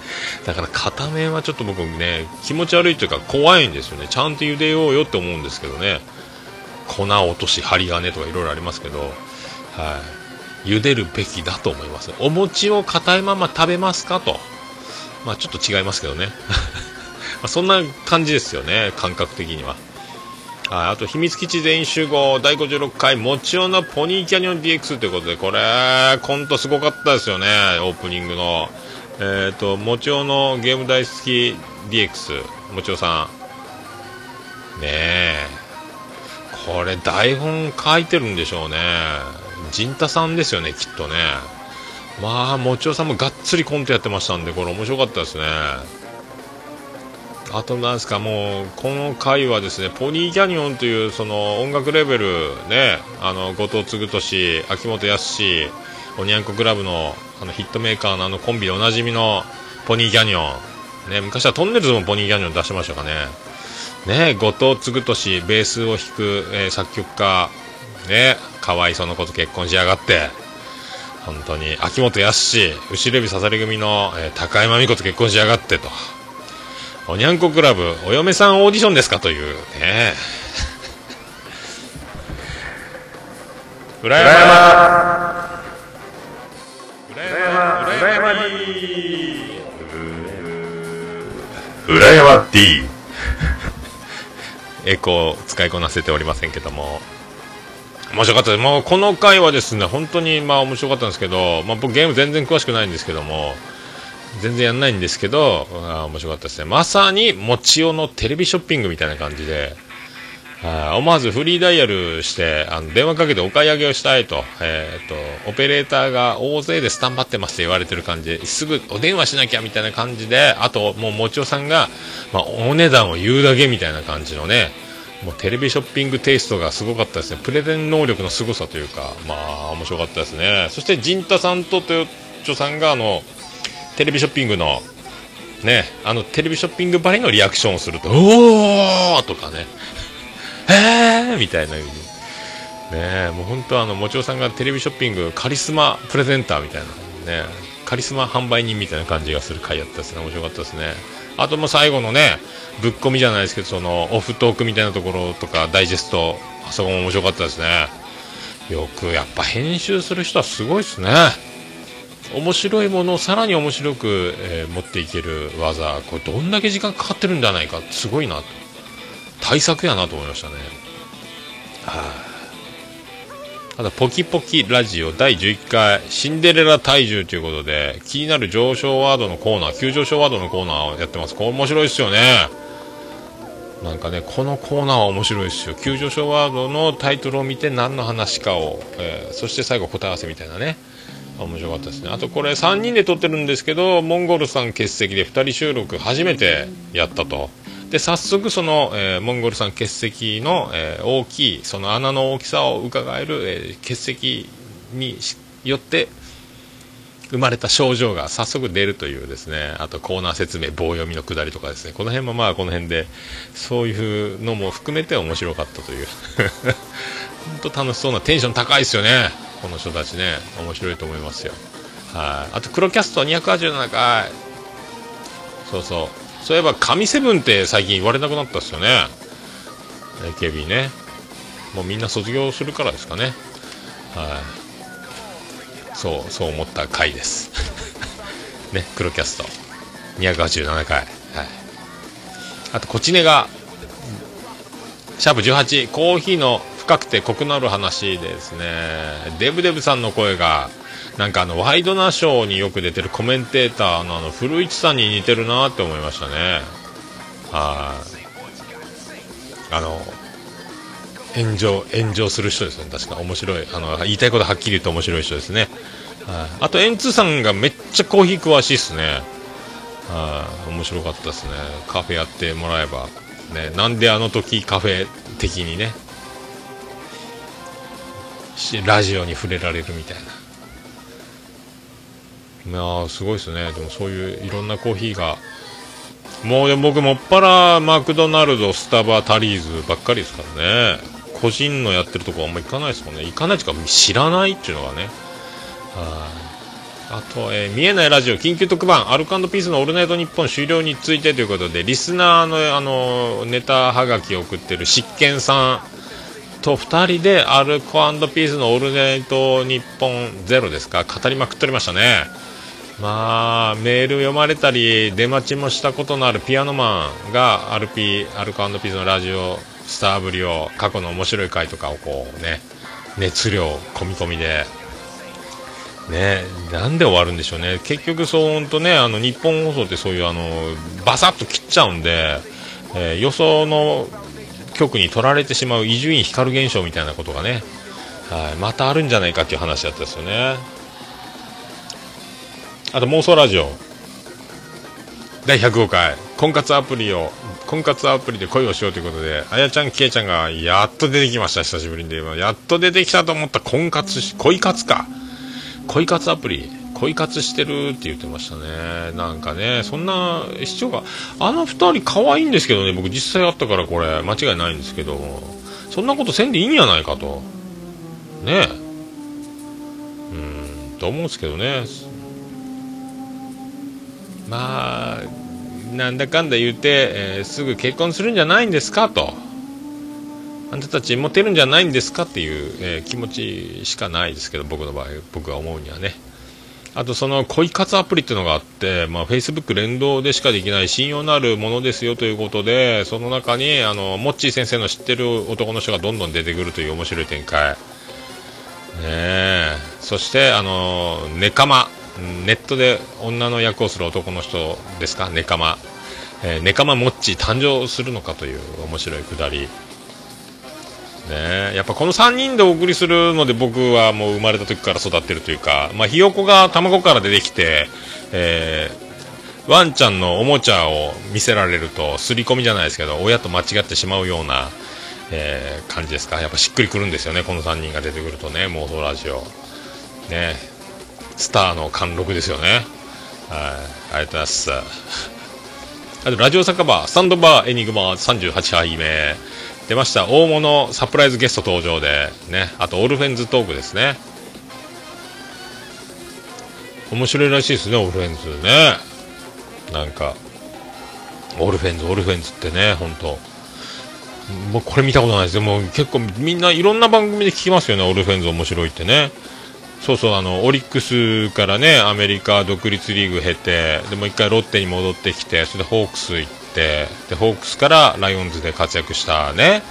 だから片面はちょっと僕ね気持ち悪いというか怖いんですよね。ちゃんと茹でようよって思うんですけどね。粉落とし針金とかいろいろありますけど。はい。茹でるべきだと思います。お餅を硬いまま食べますかと。まあちょっと違いますけどね。まそんな感じですよね。感覚的には。はい、あと秘密基地全員集合。第56回。もちろんのポニーキャニオン DX ということでこれコントすごかったですよね。オープニングの。えっ、ー、ともちろんのゲーム大好き DX もちろんさん。ねえ。これ台本書いてるんでしょうね。陣太さんですよねきっとね。まあもちろさんもがっつりコントやってましたんでこれ面白かったですね。あとなんですかもうこの回はですねポニーキャニオンというその音楽レベルねあの後藤嗣俊秋元康おにゃんこクラブのあのヒットメーカーのあのコンビでおなじみのポニーキャニオン。ね昔はトンネルズもポニーキャニオン出してましたかね。ね後藤嗣俊ベースを弾く、えー、作曲家。ねかわいそうなこと結婚しやがって。本当に秋元康後ろ指刺され組の、えー、高山美子と結婚しやがってと。おにゃんこクラブお嫁さんオーディションですかという。ね。裏山。裏山裏山 D 裏山 D エコー使いこなせておりませんけども面白かったです。もうこの回はですね、本当にまあ面白かったんですけど、まあ僕ゲーム全然詳しくないんですけども、全然やんないんですけど、あ面白かったですね。まさに、もちおのテレビショッピングみたいな感じで、思わずフリーダイヤルして、あの、電話かけてお買い上げをしたいと、え、ー、と、オペレーターが大勢でスタンバってますって言われてる感じで、すぐお電話しなきゃみたいな感じで、あと、もうもちおさんが、まあ、お値段を言うだけみたいな感じのね、もうテレビショッピングテイストがすごかったですね。プレゼン能力の凄さというか、まあ、面白かったですね。そして、陣太さんと豊町さんが、あの、テレビショッピングの、ね、あの、テレビショッピングばりのリアクションをすると、おーとかね、えーみたいな風に。ねもう本当あの、もちおさんがテレビショッピングカリスマプレゼンターみたいな、ね、カリスマ販売人みたいな感じがする回やったですね。面白かったですね。あともう最後のねぶっ込みじゃないですけどそのオフトークみたいなところとかダイジェストあそこも面白かったですねよくやっぱ編集する人はすごいですね面白いものをさらに面白く、えー持っていける技これどんだけ時間かかってるんじゃないかすごいなと対策やなと思いましたね。はい。ただポキポキラジオ第11回シンデレラ体重ということで気になる上昇ワードのコーナー急上昇ワードのコーナーをやってます。これ面白いですよね。なんかねこのコーナーは面白いですよ。急上昇ワードのタイトルを見て何の話かを、えーそして最後答え合わせみたいなね。面白かったですね。あとこれ3人で撮ってるんですけどモンゴルさん欠席で2人収録初めてやったと。で早速その、えーモンゴルさん欠席の、えー大きいその穴の大きさを伺える、えー欠席によって生まれた症状が早速出るというですねあとコーナー説明棒読みのくだりとかですね。この辺もまあこの辺でそういうのも含めて面白かったという。本当楽しそうなテンション高いですよね。この人たちね。面白いと思いますよ。はい。あと黒キャスト287回。そうそう。そういえば神セブンって最近言われなくなったっすよね。AKB ね。もうみんな卒業するからですかね。はい。そうそう思った回です。ね黒キャスト。287回はい。あとこちねがシャープ18コーヒーの深くてコクのある話でですね。デブデブさんの声がなんかあのワイドナショーによく出てるコメンテーターのあの古市さんに似てるなって思いましたね。はい。あの炎上炎上する人ですね。確か面白い。あの言いたいことはっきり言って面白い人ですね。はい。あとエンツさんがめっちゃコーヒー詳しいですね。はい。面白かったですね。カフェやってもらえば。ねなんであの時カフェ的にねラジオに触れられるみたいな。いやーすごいですね。でもそういういろんなコーヒーが。もうでも僕もっぱらマクドナルドスタバタリーズばっかりですからね。個人のやってるとこあんま行かないですもんね。行かないというか知らないっていうのがね。はいあと、えー見えないラジオ緊急特番。アルコピースのオールナイトニッポン終了についてということでリスナーのあのネタはがきを送ってる執権さん。と2人でアルコピースのオールナイトニッポンゼロですか。語りまくっておりましたね。まあメール読まれたり出待ちもしたことのあるピアノマンがアルピアルコピースのラジオスターぶりを過去の面白い回とかをこうね熱量込み込みで。ねなんで終わるんでしょうね。結局そう本当ねあの日本放送ってそういうあのバサッと切っちゃうんで、えー予想の局に取られてしまう伊集院光現象みたいなことがね、はい、またあるんじゃないかっていう話だったですよね。あと妄想ラジオ。第105回。婚活アプリを婚活アプリで恋をしようということであやちゃんけいちゃんがやっと出てきました。久しぶりに。でやっと出てきたと思った婚活し恋活か。恋活アプリ。恋活してるって言ってましたね。なんかねそんな視聴があの二人可愛いんですけどね。僕実際あったからこれ間違いないんですけど。そんなことせんでいいんやないかと。ね。えうんと思うんですけどね。まあなんだかんだ言うて、えーすぐ結婚するんじゃないんですかと。あんたたちモテるんじゃないんですかっていう、えー気持ちしかないですけど僕の場合僕が思うにはね。あとその恋活アプリっていうのがあって、まあ、Facebook 連動でしかできない信用のあるものですよということでその中にあのモッチー先生の知ってる男の人がどんどん出てくるという面白い展開。ねえ。そしてあのネカマ。ネットで女の役をする男の人ですか？ネカマ、えーネカマモッチ誕生するのかという面白いくだり。ねやっぱこの3人でお送りするので僕はもう生まれた時から育ってるというか、まあ、ひよこが卵から出てきて、えーワンちゃんのおもちゃを見せられると刷り込みじゃないですけど親と間違ってしまうような、えー感じですか？やっぱしっくりくるんですよねこの3人が出てくるとね妄想ラジオ。ねスターの貫禄ですよね。はい。ありがとうございます。あとラジオ酒場スタンドバーエニグマ38杯目。出ました。大物サプライズゲスト登場でね。あとオルフェンズトークですね。面白いらしいですねオルフェンズね。なんかオルフェンズオルフェンズってね本当。もうこれ見たことないです。よもう結構みんないろんな番組で聞きますよねオルフェンズ面白いってね。そうそうあのオリックスからねアメリカ独立リーグ経てでもう一回ロッテに戻ってきてそれでホークス行ってでホークスからライオンズで活躍したね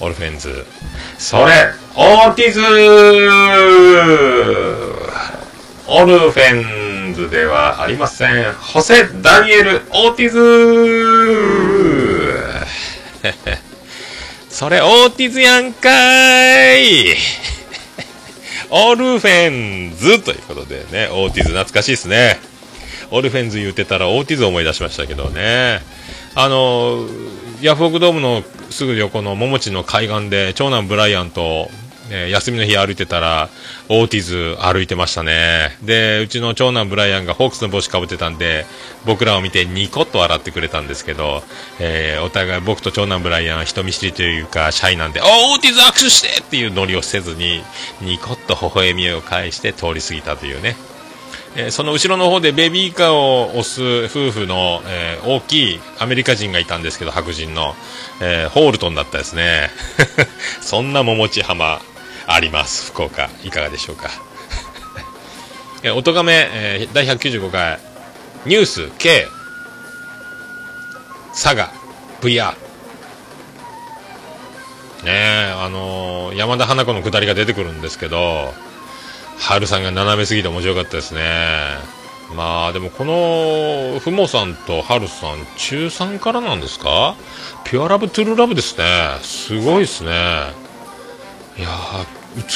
オルフェンズ。それオーティズオルフェンズではありません。ホセ・ダニエル・オーティズ それオーティズやんかーいオルフェンズということでね、オーティズ懐かしいですね。オルフェンズ言うてたらオーティズ思い出しましたけどね。あの、ヤフオクドームのすぐ横の桃地の海岸で長男ブライアンと、え休みの日歩いてたら、オーティズ歩いてましたね。で、うちの長男ブライアンがホークスの帽子かぶってたんで、僕らを見てニコッと笑ってくれたんですけど、えーお互い僕と長男ブライアン人見知りというか、シャイなんで、おオーティズ握手してっていうノリをせずに、ニコッと微笑みを返して通り過ぎたというね。えーその後ろの方でベビーカーを押す夫婦の、えー大きいアメリカ人がいたんですけど、白人の、えーホールトンだったですね。そんな桃地浜あります、福岡。いかがでしょうか？え、おとがめ、え第195回、ニュース K、佐賀、VR。ねえ、あのー山田花子の下りが出てくるんですけど、春さんが斜めすぎて面白かったですね。まあでもこのふもさんと春さん中3からなんですか？ピュアラブトゥルーラブですねすごいですねいや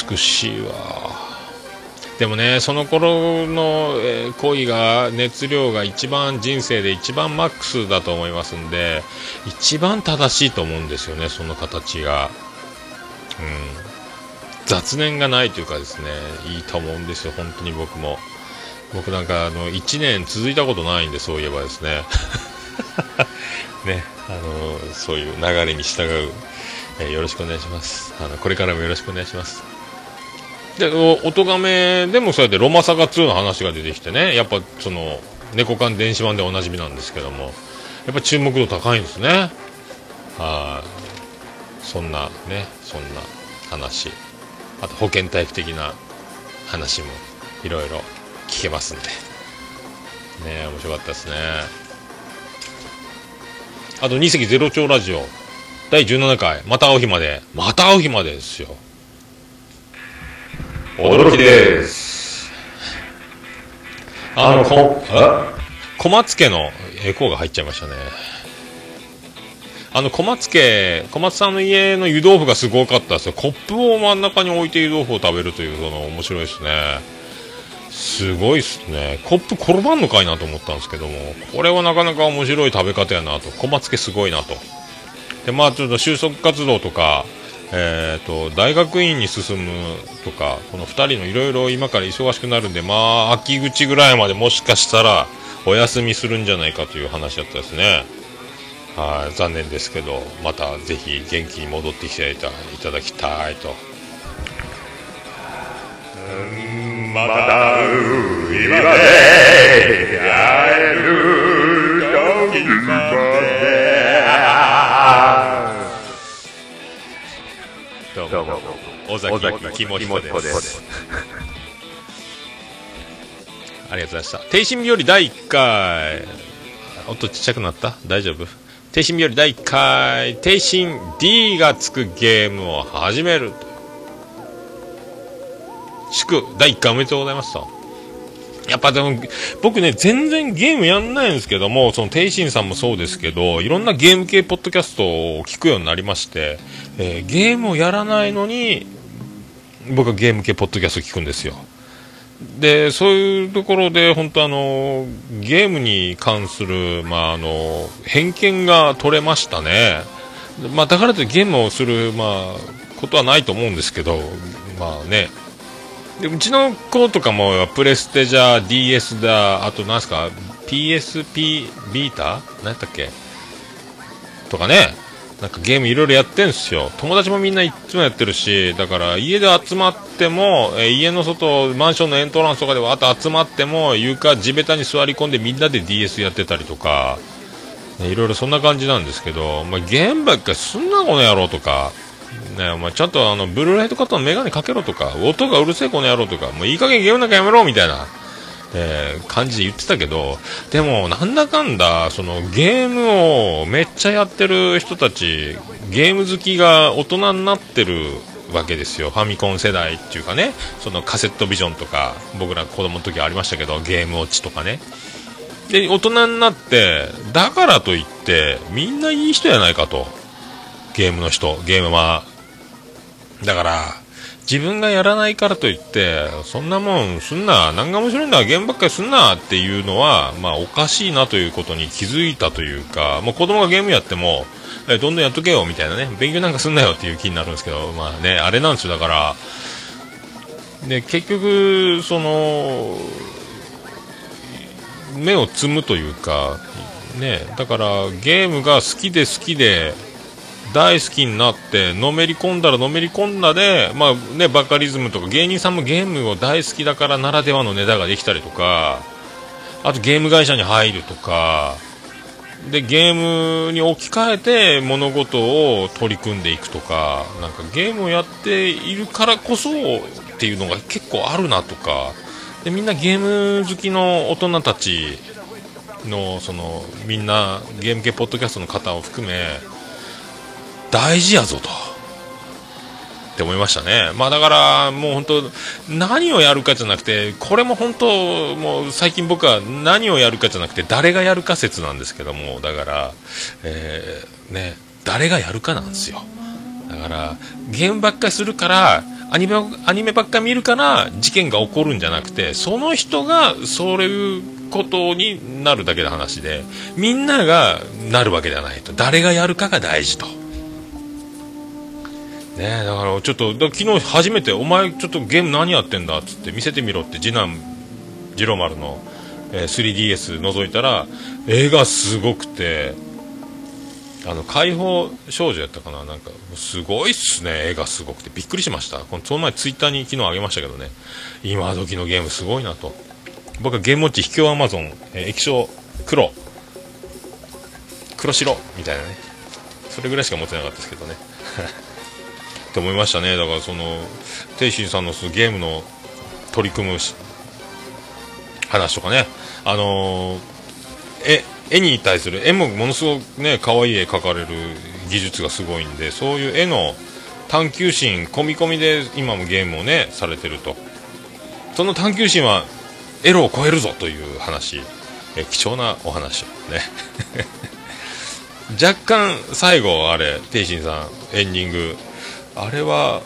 美しいわ。でもねその頃の、え恋が熱量が一番人生で一番マックスだと思いますんで一番正しいと思うんですよねその形が。うん。雑念がないというかですねいいと思うんですよ本当に僕も。僕なんかあの1年続いたことないんでそういえばですね。ねあのそういう流れに従う、えよろしくお願いします。あのこれからもよろしくお願いします。でお音がめでもそうやってロマサガ2の話が出てきてね。やっぱその猫缶電子版でおなじみなんですけども。やっぱ注目度高いんですね。はい。そんなねそんな話。あと保健体育的な話もいろいろ聞けますんで。ね面白かったですね。あと2席ゼロ兆ラジオ。第17回。また会う日まで。また会う日までですよ。驚きです。あのこ小松家のエコーが入っちゃいましたね。あの小松家小松さんの家の湯豆腐がすごかったですよ。コップを真ん中に置いて湯豆腐を食べるというその面白いですね。すごいっすね。コップ転ばんのかいなと思ったんですけどもこれはなかなか面白い食べ方やなと。小松家すごいなと。でまあちょっと就職活動とかえー、と大学院に進むとかこの2人のいろいろ今から忙しくなるんでまあ秋口ぐらいまでもしかしたらお休みするんじゃないかという話だったですね。はい残念ですけどまたぜひ元気に戻ってきていただきたいと。まだ今で会える時まで。どうも。尾崎肝彦です。ありがとうございました。低心日和第1回。音ちっちゃくなった？大丈夫？低心日和第1回。低心 D がつくゲームを始める祝第1回おめでとうございますとやっぱでも僕ね全然ゲームやんないんですけどもそのテイシンさんもそうですけどいろんなゲーム系ポッドキャストを聞くようになりまして、えーゲームをやらないのに僕はゲーム系ポッドキャスト聞くんですよ。でそういうところで本当あのゲームに関する、まあ、あの偏見が取れましたね、まあ、だからといってゲームをする、まあ、ことはないと思うんですけどまあね。でうちの子とかもプレステじゃ DS だあとなんすか PSP ビータ何やったっけ？とかね。なんかゲームいろいろやってんすよ。友達もみんないっつもやってるしだから家で集まっても、え家の外マンションのエントランスとかでわーっと集まっても床地べたに座り込んでみんなで DS やってたりとかねいろいろそんな感じなんですけど、お前ゲームばっかりすんなこの野郎とか、ね、お前ちゃんとあの、ブルーライトカットのメガネかけろとか、音がうるせえこの野郎とか、もういい加減ゲームなんかやめろみたいな、えー感じで言ってたけど、でもなんだかんだ、そのゲームをめっちゃやってる人たち、ゲーム好きが大人になってるわけですよ。ファミコン世代っていうかね、そのカセットビジョンとか、僕ら子供の時ありましたけど、ゲームウォッチとかね。で、大人になって、だからといって、みんないい人やないかと。ゲームの人、ゲームは。だから、自分がやらないからといって、そんなもんすんな、何が面白いんだ、ゲームばっかりすんなっていうのは、まあおかしいなということに気づいたというか、もう子供がゲームやっても、えどんどんやっとけよみたいなね、勉強なんかすんなよっていう気になるんですけど、まあね、あれなんですよ、だから、で、結局、その、目をつむというか、ね、だからゲームが好きで好きで大好きになってのめり込んだらのめり込んだで、まあね、バカリズムとか芸人さんもゲームを大好きだからならではのネタができたりとかあとゲーム会社に入るとかでゲームに置き換えて物事を取り組んでいくとかなんかゲームをやっているからこそっていうのが結構あるなとかでみんなゲーム好きの大人たちのそのみんなゲーム系ポッドキャストの方を含め大事やぞと。って思いましたね。まあだからもう本当何をやるかじゃなくてこれも本当もう最近僕は何をやるかじゃなくて誰がやるか説なんですけどもだから、えーね誰がやるかなんですよ。だからゲームばっかりするからアニメアニメばっかり見るから事件が起こるんじゃなくてその人がそういうことになるだけの話でみんながなるわけではないと。誰がやるかが大事と。ねだからちょっとだ昨日初めて「お前ちょっとゲーム何やってんだ」っつって見せてみろって次男次郎丸の、えー 3DS 覗いたら絵がすごくてあの解放少女やったかななんかすごいっすね絵がすごくて。びっくりしました。このその前ツイッターに昨日あげましたけどね。今時のゲームすごいなと。僕はゲームウォッチ秘境アマゾン、えー液晶黒。黒白みたいなね。それぐらいしか持ってなかったですけどね。って思いましたね。だからその天心さんのそのゲームの取り組む話とかね。あのー絵絵に対する絵もものすごくね可愛い絵描かれる技術がすごいんでそういう絵の探求心込み込みで今もゲームをねされてると。その探求心はエロを超えるぞという話。え貴重なお話をね。若干最後あれ天心さんエンディングあれは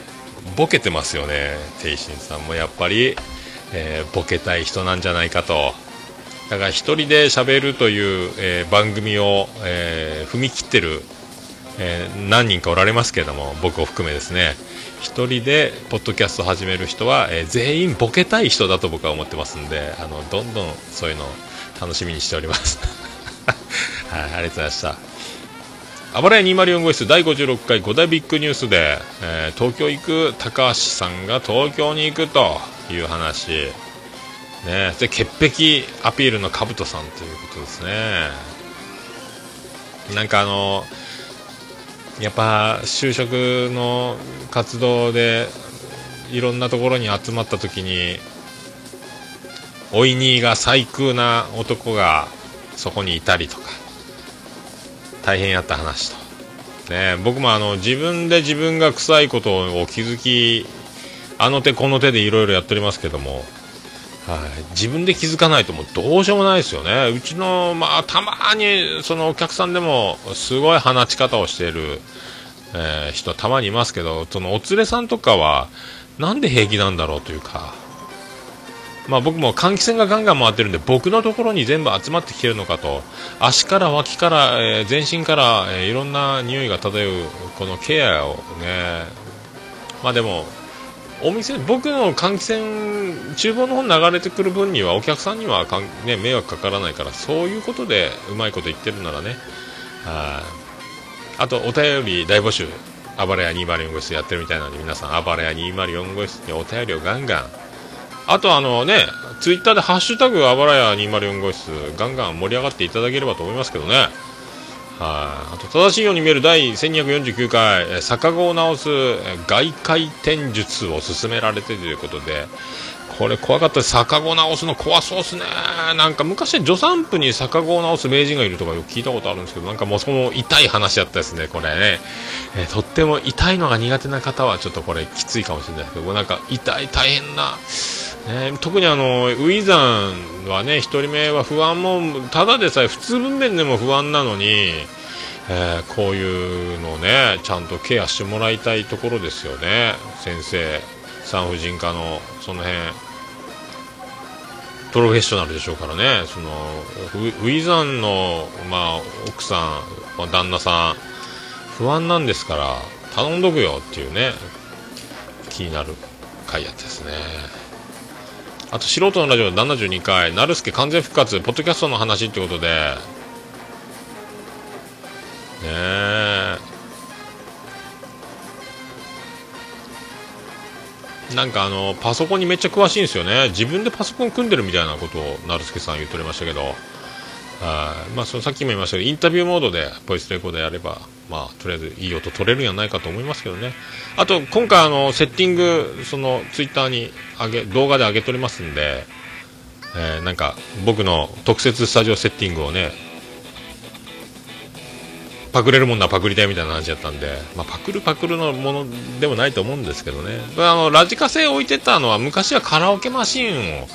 ボケてますよね天心さんもやっぱり、えーボケたい人なんじゃないかと。だから一人で喋るという、えー番組を、えー踏み切ってる、え何人かおられますけども僕を含めですね。一人でポッドキャストを始める人は、え全員ボケたい人だと僕は思ってますんであのどんどんそういうのを楽しみにしております。はいありがとうございました。あばらや204号室第56回5大ビッグニュースで、えー東京行く高橋さんが東京に行くという話、ね、で潔癖アピールの兜さんということですね。なんかあのやっぱ就職の活動でいろんなところに集まった時においにが最空な男がそこにいたりとか大変やった話と、ね、僕もあの自分で自分が臭いことを気づきあの手この手でいろいろやっておりますけども、はい、自分で気づかないともうどうしようもないですよね。うちの、まあ、たまにそのお客さんでもすごい放ち方をしている、えー人たまにいますけどそのお連れさんとかはなんで平気なんだろうというかまあ僕も換気扇がガンガン回ってるんで僕のところに全部集まってきてるのかと。足から脇から、えー全身から、えーいろんな匂いが漂うこのケアをね。まあでもお店僕の換気扇厨房の方に流れてくる分にはお客さんにはかん、ね、迷惑かからないからそういうことでうまいこと言ってるならね。はい。あとお便り大募集。あばらや204号室やってるみたいなので皆さんあばらや204号室にお便りをガンガンあとあのねツイッターでハッシュタグあばらや204号室ガンガン盛り上がっていただければと思いますけどねはい、あと正しいように見える第1249回、え逆子を直す外回転術を勧められてということで、これ怖かった。逆子を直すの怖そうですね。なんか昔助産婦に逆子を直す名人がいるとかよく聞いたことあるんですけど、なんかもうその痛い話だったですね、これね。えとっても痛いのが苦手な方はちょっとこれきついかもしれないですけど、なんか痛い大変な、ね、特にあのウィザンはね1人目は不安もただでさえ普通分娩でも不安なのに、えーこういうのをねちゃんとケアしてもらいたいところですよね。先生産婦人科のその辺プロフェッショナルでしょうからね。そのウィザンの、まあ、奥さん、まあ、旦那さん不安なんですから頼んどくよっていうね気になる回やったですね。あと素人のラジオ72回、なるすけ完全復活、ポッドキャストの話ってことで、ねえ。なんかあの、パソコンにめっちゃ詳しいんですよね。自分でパソコン組んでるみたいなことを、なるすけさん言っておりましたけど、はいまあ、そのさっきも言いましたけど、インタビューモードでボイスレコーダーやれば、まあ、とりあえずいい音取れるんじゃないかと思いますけどね。あと、今回あの、セッティング、その、ツイッターに上げ、動画で上げておりますんで、えーなんか、僕の特設スタジオセッティングをね、パクれるもんなパクりたいみたいな話だったんで、まあ、パクるパクるのものでもないと思うんですけどね。あの、ラジカセ置いてたのは、昔はカラオケマシンを、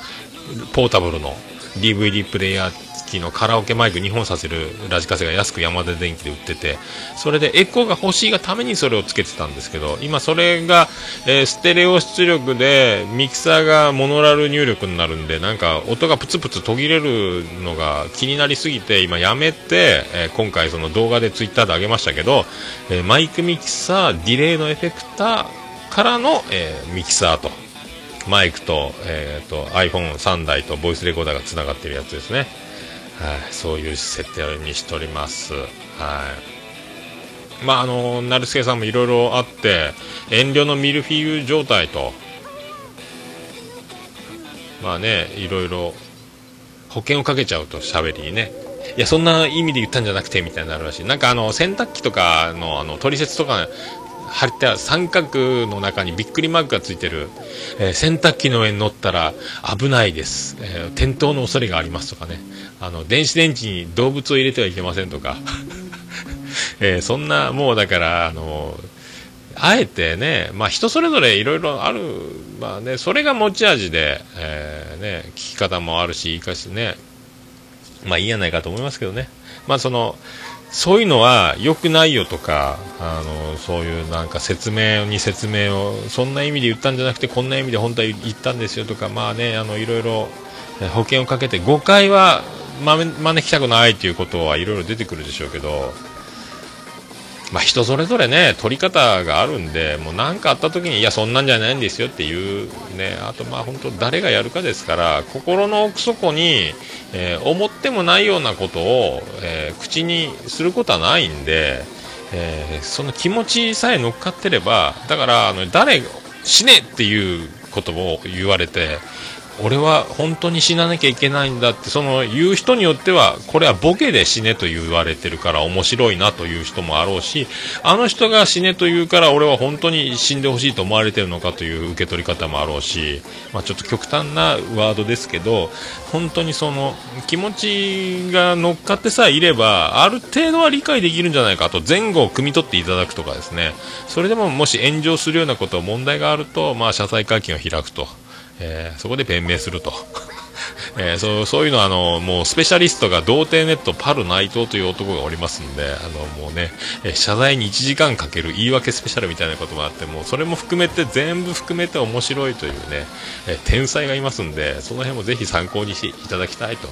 ポータブルの DVD プレイヤー付きのカラオケマイク2本させるラジカセが安く山田電機で売ってて、それでエコーが欲しいがためにそれをつけてたんですけど、今それが、えーステレオ出力で、ミキサーがモノラル入力になるんで、なんか音がプツプツ途切れるのが気になりすぎて、今やめて、えー今回その動画でツイッターで上げましたけど、えーマイクミキサー、ディレイのエフェクターからの、えミキサーと、マイクと,、えー、と iPhone3 台とボイスレコーダーがつながってるやつですね、はい、そういう設定にしております、はい、まああの成助さんもいろいろあって遠慮のミルフィーユ状態とまあねいろいろ保険をかけちゃうと喋りにね。いやそんな意味で言ったんじゃなくてみたいになるらしい。なんかあの洗濯機とかのあの取説とか貼ってある三角の中にびっくりマークがついてる、えー洗濯機の上に乗ったら危ないです、えー転倒の恐れがありますとかね。あの電子レンジに動物を入れてはいけませんとか、えーそんなもうだからあのあえてね、まあ、人それぞれいろいろある、まあね、それが持ち味で、えね、聞き方もあるし、言い返しね、まあいいやないかと思いますけどね。まあその、そういうのは良くないよとか、あの、そういうなんか説明に説明を、そんな意味で言ったんじゃなくて、こんな意味で本当は言ったんですよとか、まあね、あの、いろいろ保険をかけて、誤解は招きたくないということはいろいろ出てくるでしょうけど、まあ人それぞれね、取り方があるんで、もう何かあった時に、いや、そんなんじゃないんですよっていうね、あとまあ本当誰がやるかですから、心の奥底に、えー思ってもないようなことを、えー口にすることはないんで、えーその気持ちさえ乗っかってれば、だから、あの、誰、死ねっていうことを言われて、俺は本当に死ななきゃいけないんだって、その言う人によっては、これはボケで死ねと言われてるから面白いなという人もあろうし、あの人が死ねと言うから俺は本当に死んでほしいと思われてるのかという受け取り方もあろうし、まあちょっと極端なワードですけど、本当にその気持ちが乗っかってさえいれば、ある程度は理解できるんじゃないかと、前後を汲み取っていただくとかですね、それでももし炎上するようなこと、問題があると、まあ謝罪会見を開くと。えーそこで弁明すると、えーそうそういうのはあのもうスペシャリストが童貞ネットパル内藤という男がおりますんであのもうね、え謝罪に1時間かける言い訳スペシャルみたいなこともあってもうそれも含めて全部含めて面白いというね、え天才がいますんでその辺もぜひ参考にしていただきたいと。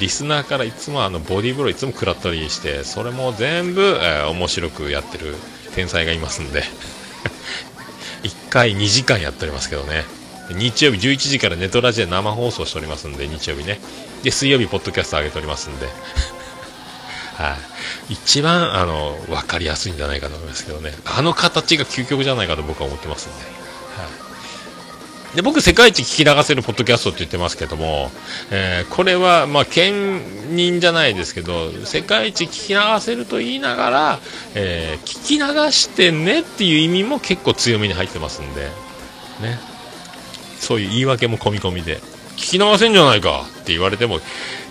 リスナーからいつもあのボディーブローいつも食らったりしてそれも全部、えー面白くやってる天才がいますんで。1回2時間やっておりますけどね。日曜日11時からネトラジで生放送しておりますんで日曜日ね。で水曜日ポッドキャスト上げておりますんで。はい、一番あの分かりやすいんじゃないかと思いますけどね。あの形が究極じゃないかと僕は思ってますんで、はい。で僕、世界一聞き流せるポッドキャストって言ってますけども、えーこれは、まあ、兼任じゃないですけど、世界一聞き流せると言いながら、えー聞き流してねっていう意味も結構強めに入ってますんで、ね。そういう言い訳も込み込みで、聞き流せんじゃないかって言われても、い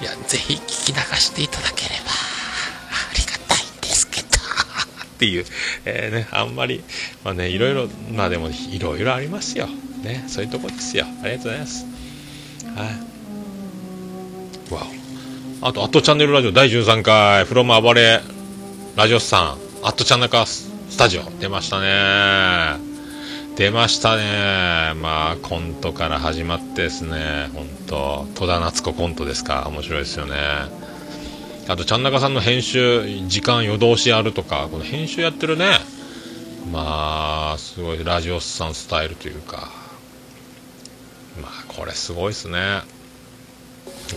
や、ぜひ聞き流していただければ、ありがたいんですけど、っていう、えーね、あんまり、まあね、いろいろ、まあでも、いろいろありますよ。ね、そういうとこですよ。ありがとうございます。はい。わお。あと、アットチャンネルラジオ第13回、フロム暴れラジオスさん、アットチャンネルカスタジオ、出ましたね。出ましたね。まあ、コントから始まってですね、本当戸田夏子コントですか。面白いですよね。あと、ちゃんなかさんの編集、時間夜通しやるとか、この編集やってるね。まあ、すごいラジオスさんスタイルというか、まあ、これすごいですね。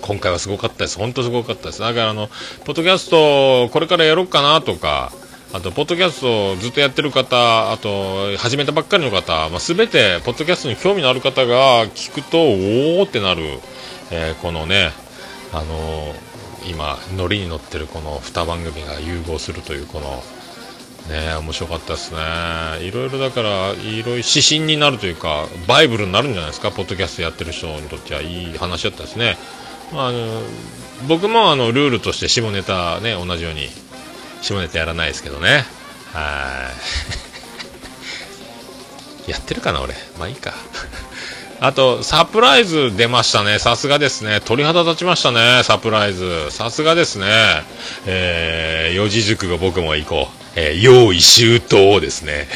今回はすごかったです。本当すごかったです。だからあの、ポッドキャスト、これからやろうかなとか、あと、ポッドキャストをずっとやってる方、あと、始めたばっかりの方、まあ、全て、ポッドキャストに興味のある方が聞くと、おーってなる、えーこのね、あのー今、ノリに乗ってるこの2番組が融合するという、この、ね面白かったですね。いろいろだから、いろいろ指針になるというか、バイブルになるんじゃないですか、ポッドキャストやってる人にとってはいい話だったですね。まあ、あの僕もあのルールとして下ネタね、同じように、下ネタやらないですけどね。はい。やってるかな、俺。まあいいか。あと、サプライズ出ましたね。さすがですね。鳥肌立ちましたね。サプライズ。さすがですね。えー、四字熟語僕も行こう。えー、用意周到ですね。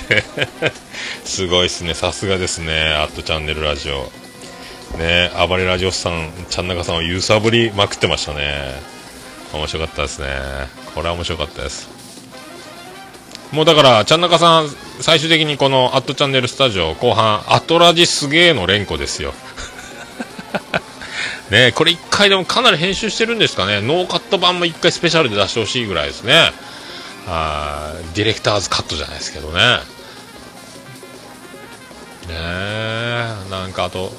すごいですね。さすがですね。アットチャンネルラジオ。ね暴れラジオさん、ちゃんなかさんを揺さぶりまくってましたね。面白かったですね。これは面白かったです。もうだから、ちゃんなかさん、最終的にこのアットチャンネルスタジオ後半、アトラジすげーの連呼ですよ。ねこれ一回でもかなり編集してるんですかね。ノーカット版も一回スペシャルで出してほしいぐらいですね。あーディレクターズカットじゃないですけどね。ねえ、なんかあと、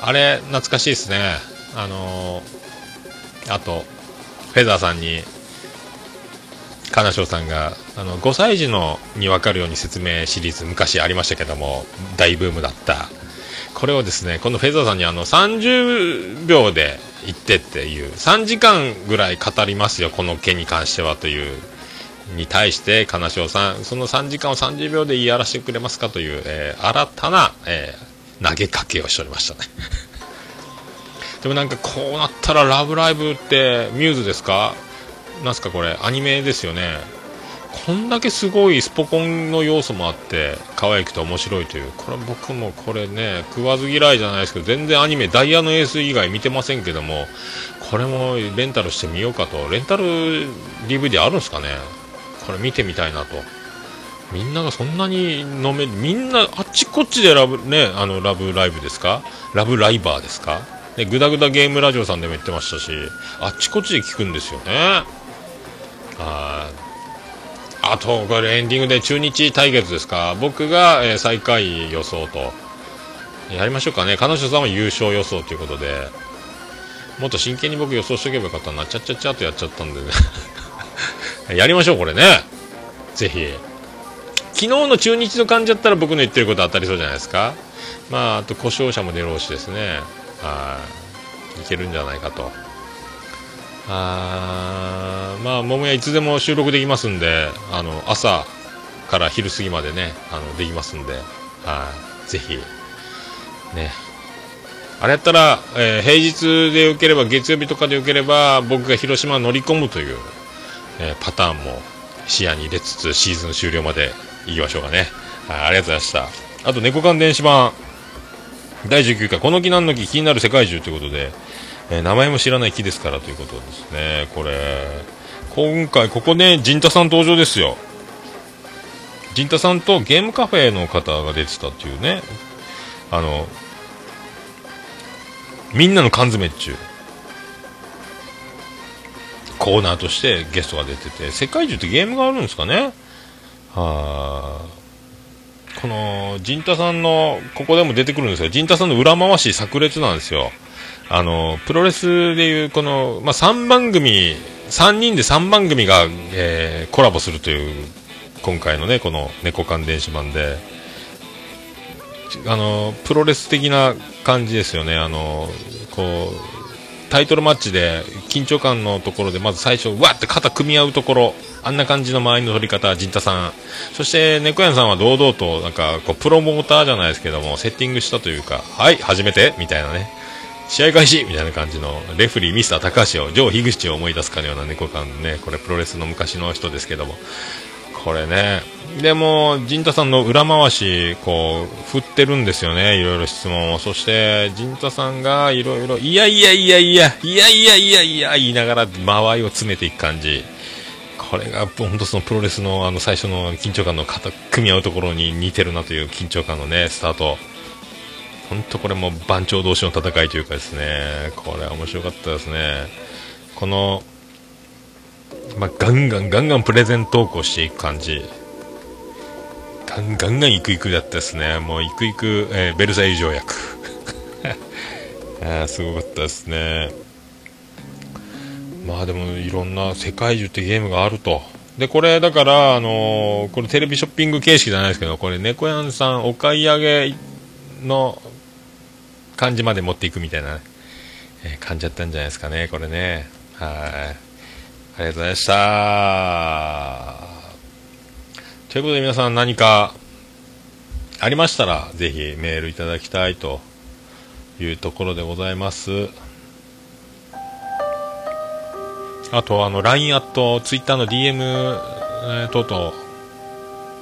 あれ、懐かしいですね。あのーあと、フェザーさんに、金賞さんが、あの、5歳児のに分かるように説明シリーズ昔ありましたけども、大ブームだった。これをですね、このフェザーさんにあの、30秒で言ってっていう、3時間ぐらい語りますよ、この件に関してはという、に対して、金賞さん、その3時間を30秒で言い表してくれますかという、えー新たな、えー投げかけをしておりましたね。でもなんかこうなったらラブライブってミューズですか？なんすかこれ？アニメですよね。こんだけすごいスポコンの要素もあって可愛くて面白いという。これ僕もこれね食わず嫌いじゃないですけど全然アニメダイヤのエース以外見てませんけどもこれもレンタルしてみようかと。レンタル DVD あるんですかね？これ見てみたいなと。みんながそんなに飲めみんなあっちこっちでラブねあのラブライブですか？ラブライバーですか？ねグダグダゲームラジオさんでも言ってましたしあっちこっちで聞くんですよね。はい。あとこれエンディングで中日対決ですか。僕が、えー最下位予想と。やりましょうかね。彼女さんは優勝予想ということで。もっと真剣に僕予想しとけばよかったな。ちゃっちゃっちゃっとやっちゃったんでね。やりましょうこれね。ぜひ。昨日の中日の感じだったら僕の言ってること当たりそうじゃないですか。まああと故障者も出ろうしですね。いけるんじゃないかと。あーまあ桃屋いつでも収録できますんであの朝から昼過ぎまでねあのできますんではい。ぜひね。あれやったら、えー平日でよければ月曜日とかでよければ僕が広島乗り込むという、えーパターンも視野に入れつつシーズン終了まで行きましょうかね。はいありがとうございました。あと猫缶電子版。第19回この木何の木気になる世界中ということで、えー名前も知らない木ですからということですね。これ今回ここで陣太さん登場ですよ。陣太さんとゲームカフェの方が出てたっていうね。あのみんなの缶詰っちゅう。コーナーとしてゲストが出てて世界中ってゲームがあるんですかね。はあ。この、陣太さんの、ここでも出てくるんですよ。陣太さんの裏回し炸裂なんですよ。あの、プロレスでいう、この、まあ、3番組、3人で3番組が、えーコラボするという、今回のね、この猫缶電子版で、あの、プロレス的な感じですよね。あの、こう、タイトルマッチで緊張感のところでまず最初わって肩組み合うところ。あんな感じの周りの取り方陣太さん。そして猫屋さんは堂々となんかこうプロモーターじゃないですけどもセッティングしたというかはい始めてみたいなね。試合開始みたいな感じのレフリーミスター高橋をジョー樋口を思い出すかのような猫感ね。これプロレスの昔の人ですけども。これね。でも陣太さんの裏回しこう振ってるんですよね。いろいろ質問を。そして陣太さんがいろいろいやいやいやいやいやいやいやいや言いながら間合いを詰めていく感じ。これが本当そのプロレスのあの最初の緊張感の肩組み合うところに似てるなという緊張感のねスタート。本当これも番長同士の戦いというかですね。これは面白かったですね。このまあ、ガンガンガンガンプレゼント投稿していく感じ。ガンガンガン行く行くだったですね。もう行く行く、えーベルサイユ条約。あすごかったですね。まあでもいろんな世界中ってゲームがあると。でこれだからあのーこれテレビショッピング形式じゃないですけどこれ猫やんさんお買い上げの感じまで持っていくみたいな、えー感じだったんじゃないですかねこれね。はい。ありがとうございました。ということで皆さん何かありましたらぜひメールいただきたいというところでございます。あと、あの、LINE アット、Twitter の DM、えー等々、よ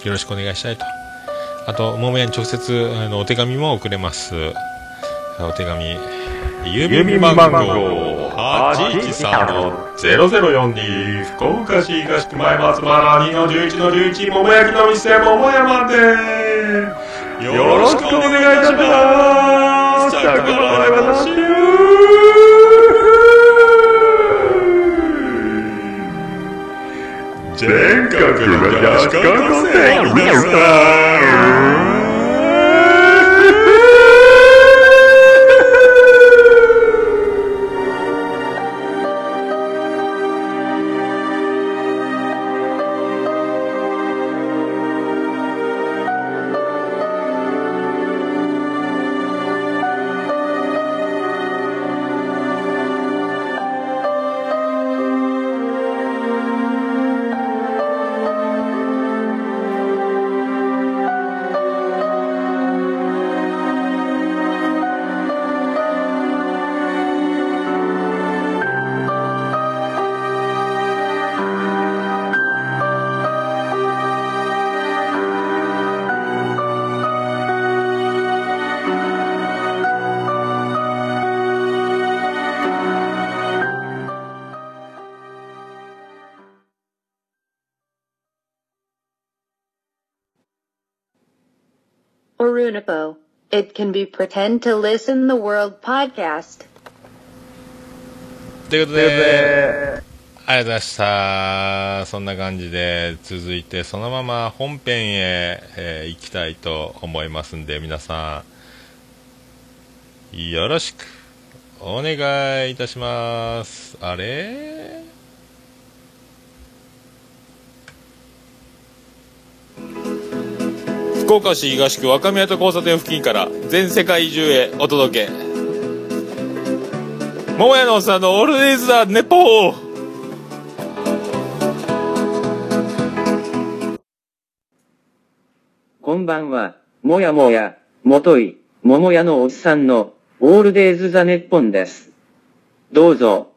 ろしくお願いしたいと。あと、桃屋に直接、あの、お手紙も送れます。お手紙、郵便番号813-0042福岡市東区前松原2の11の11桃焼きの店桃山でよろしくお願いいたします。さあここまで私全国の女子高生皆さん It can be pretend to listen the world podcast. ということで、ありがとうございました。そんな感じで、続いてそのまま本編へ、えー行きたいと思いますんで、皆さん、よろしくお願いいたします。あれ？福岡市東区若宮と交差点付近から全世界中へお届け。桃屋のおっさんのオールディーズ・ザ・ネポーこんばんは、もやもや、もとい、桃屋のおっさんの、オールデイズ・ザ・ネッポンです。どうぞ、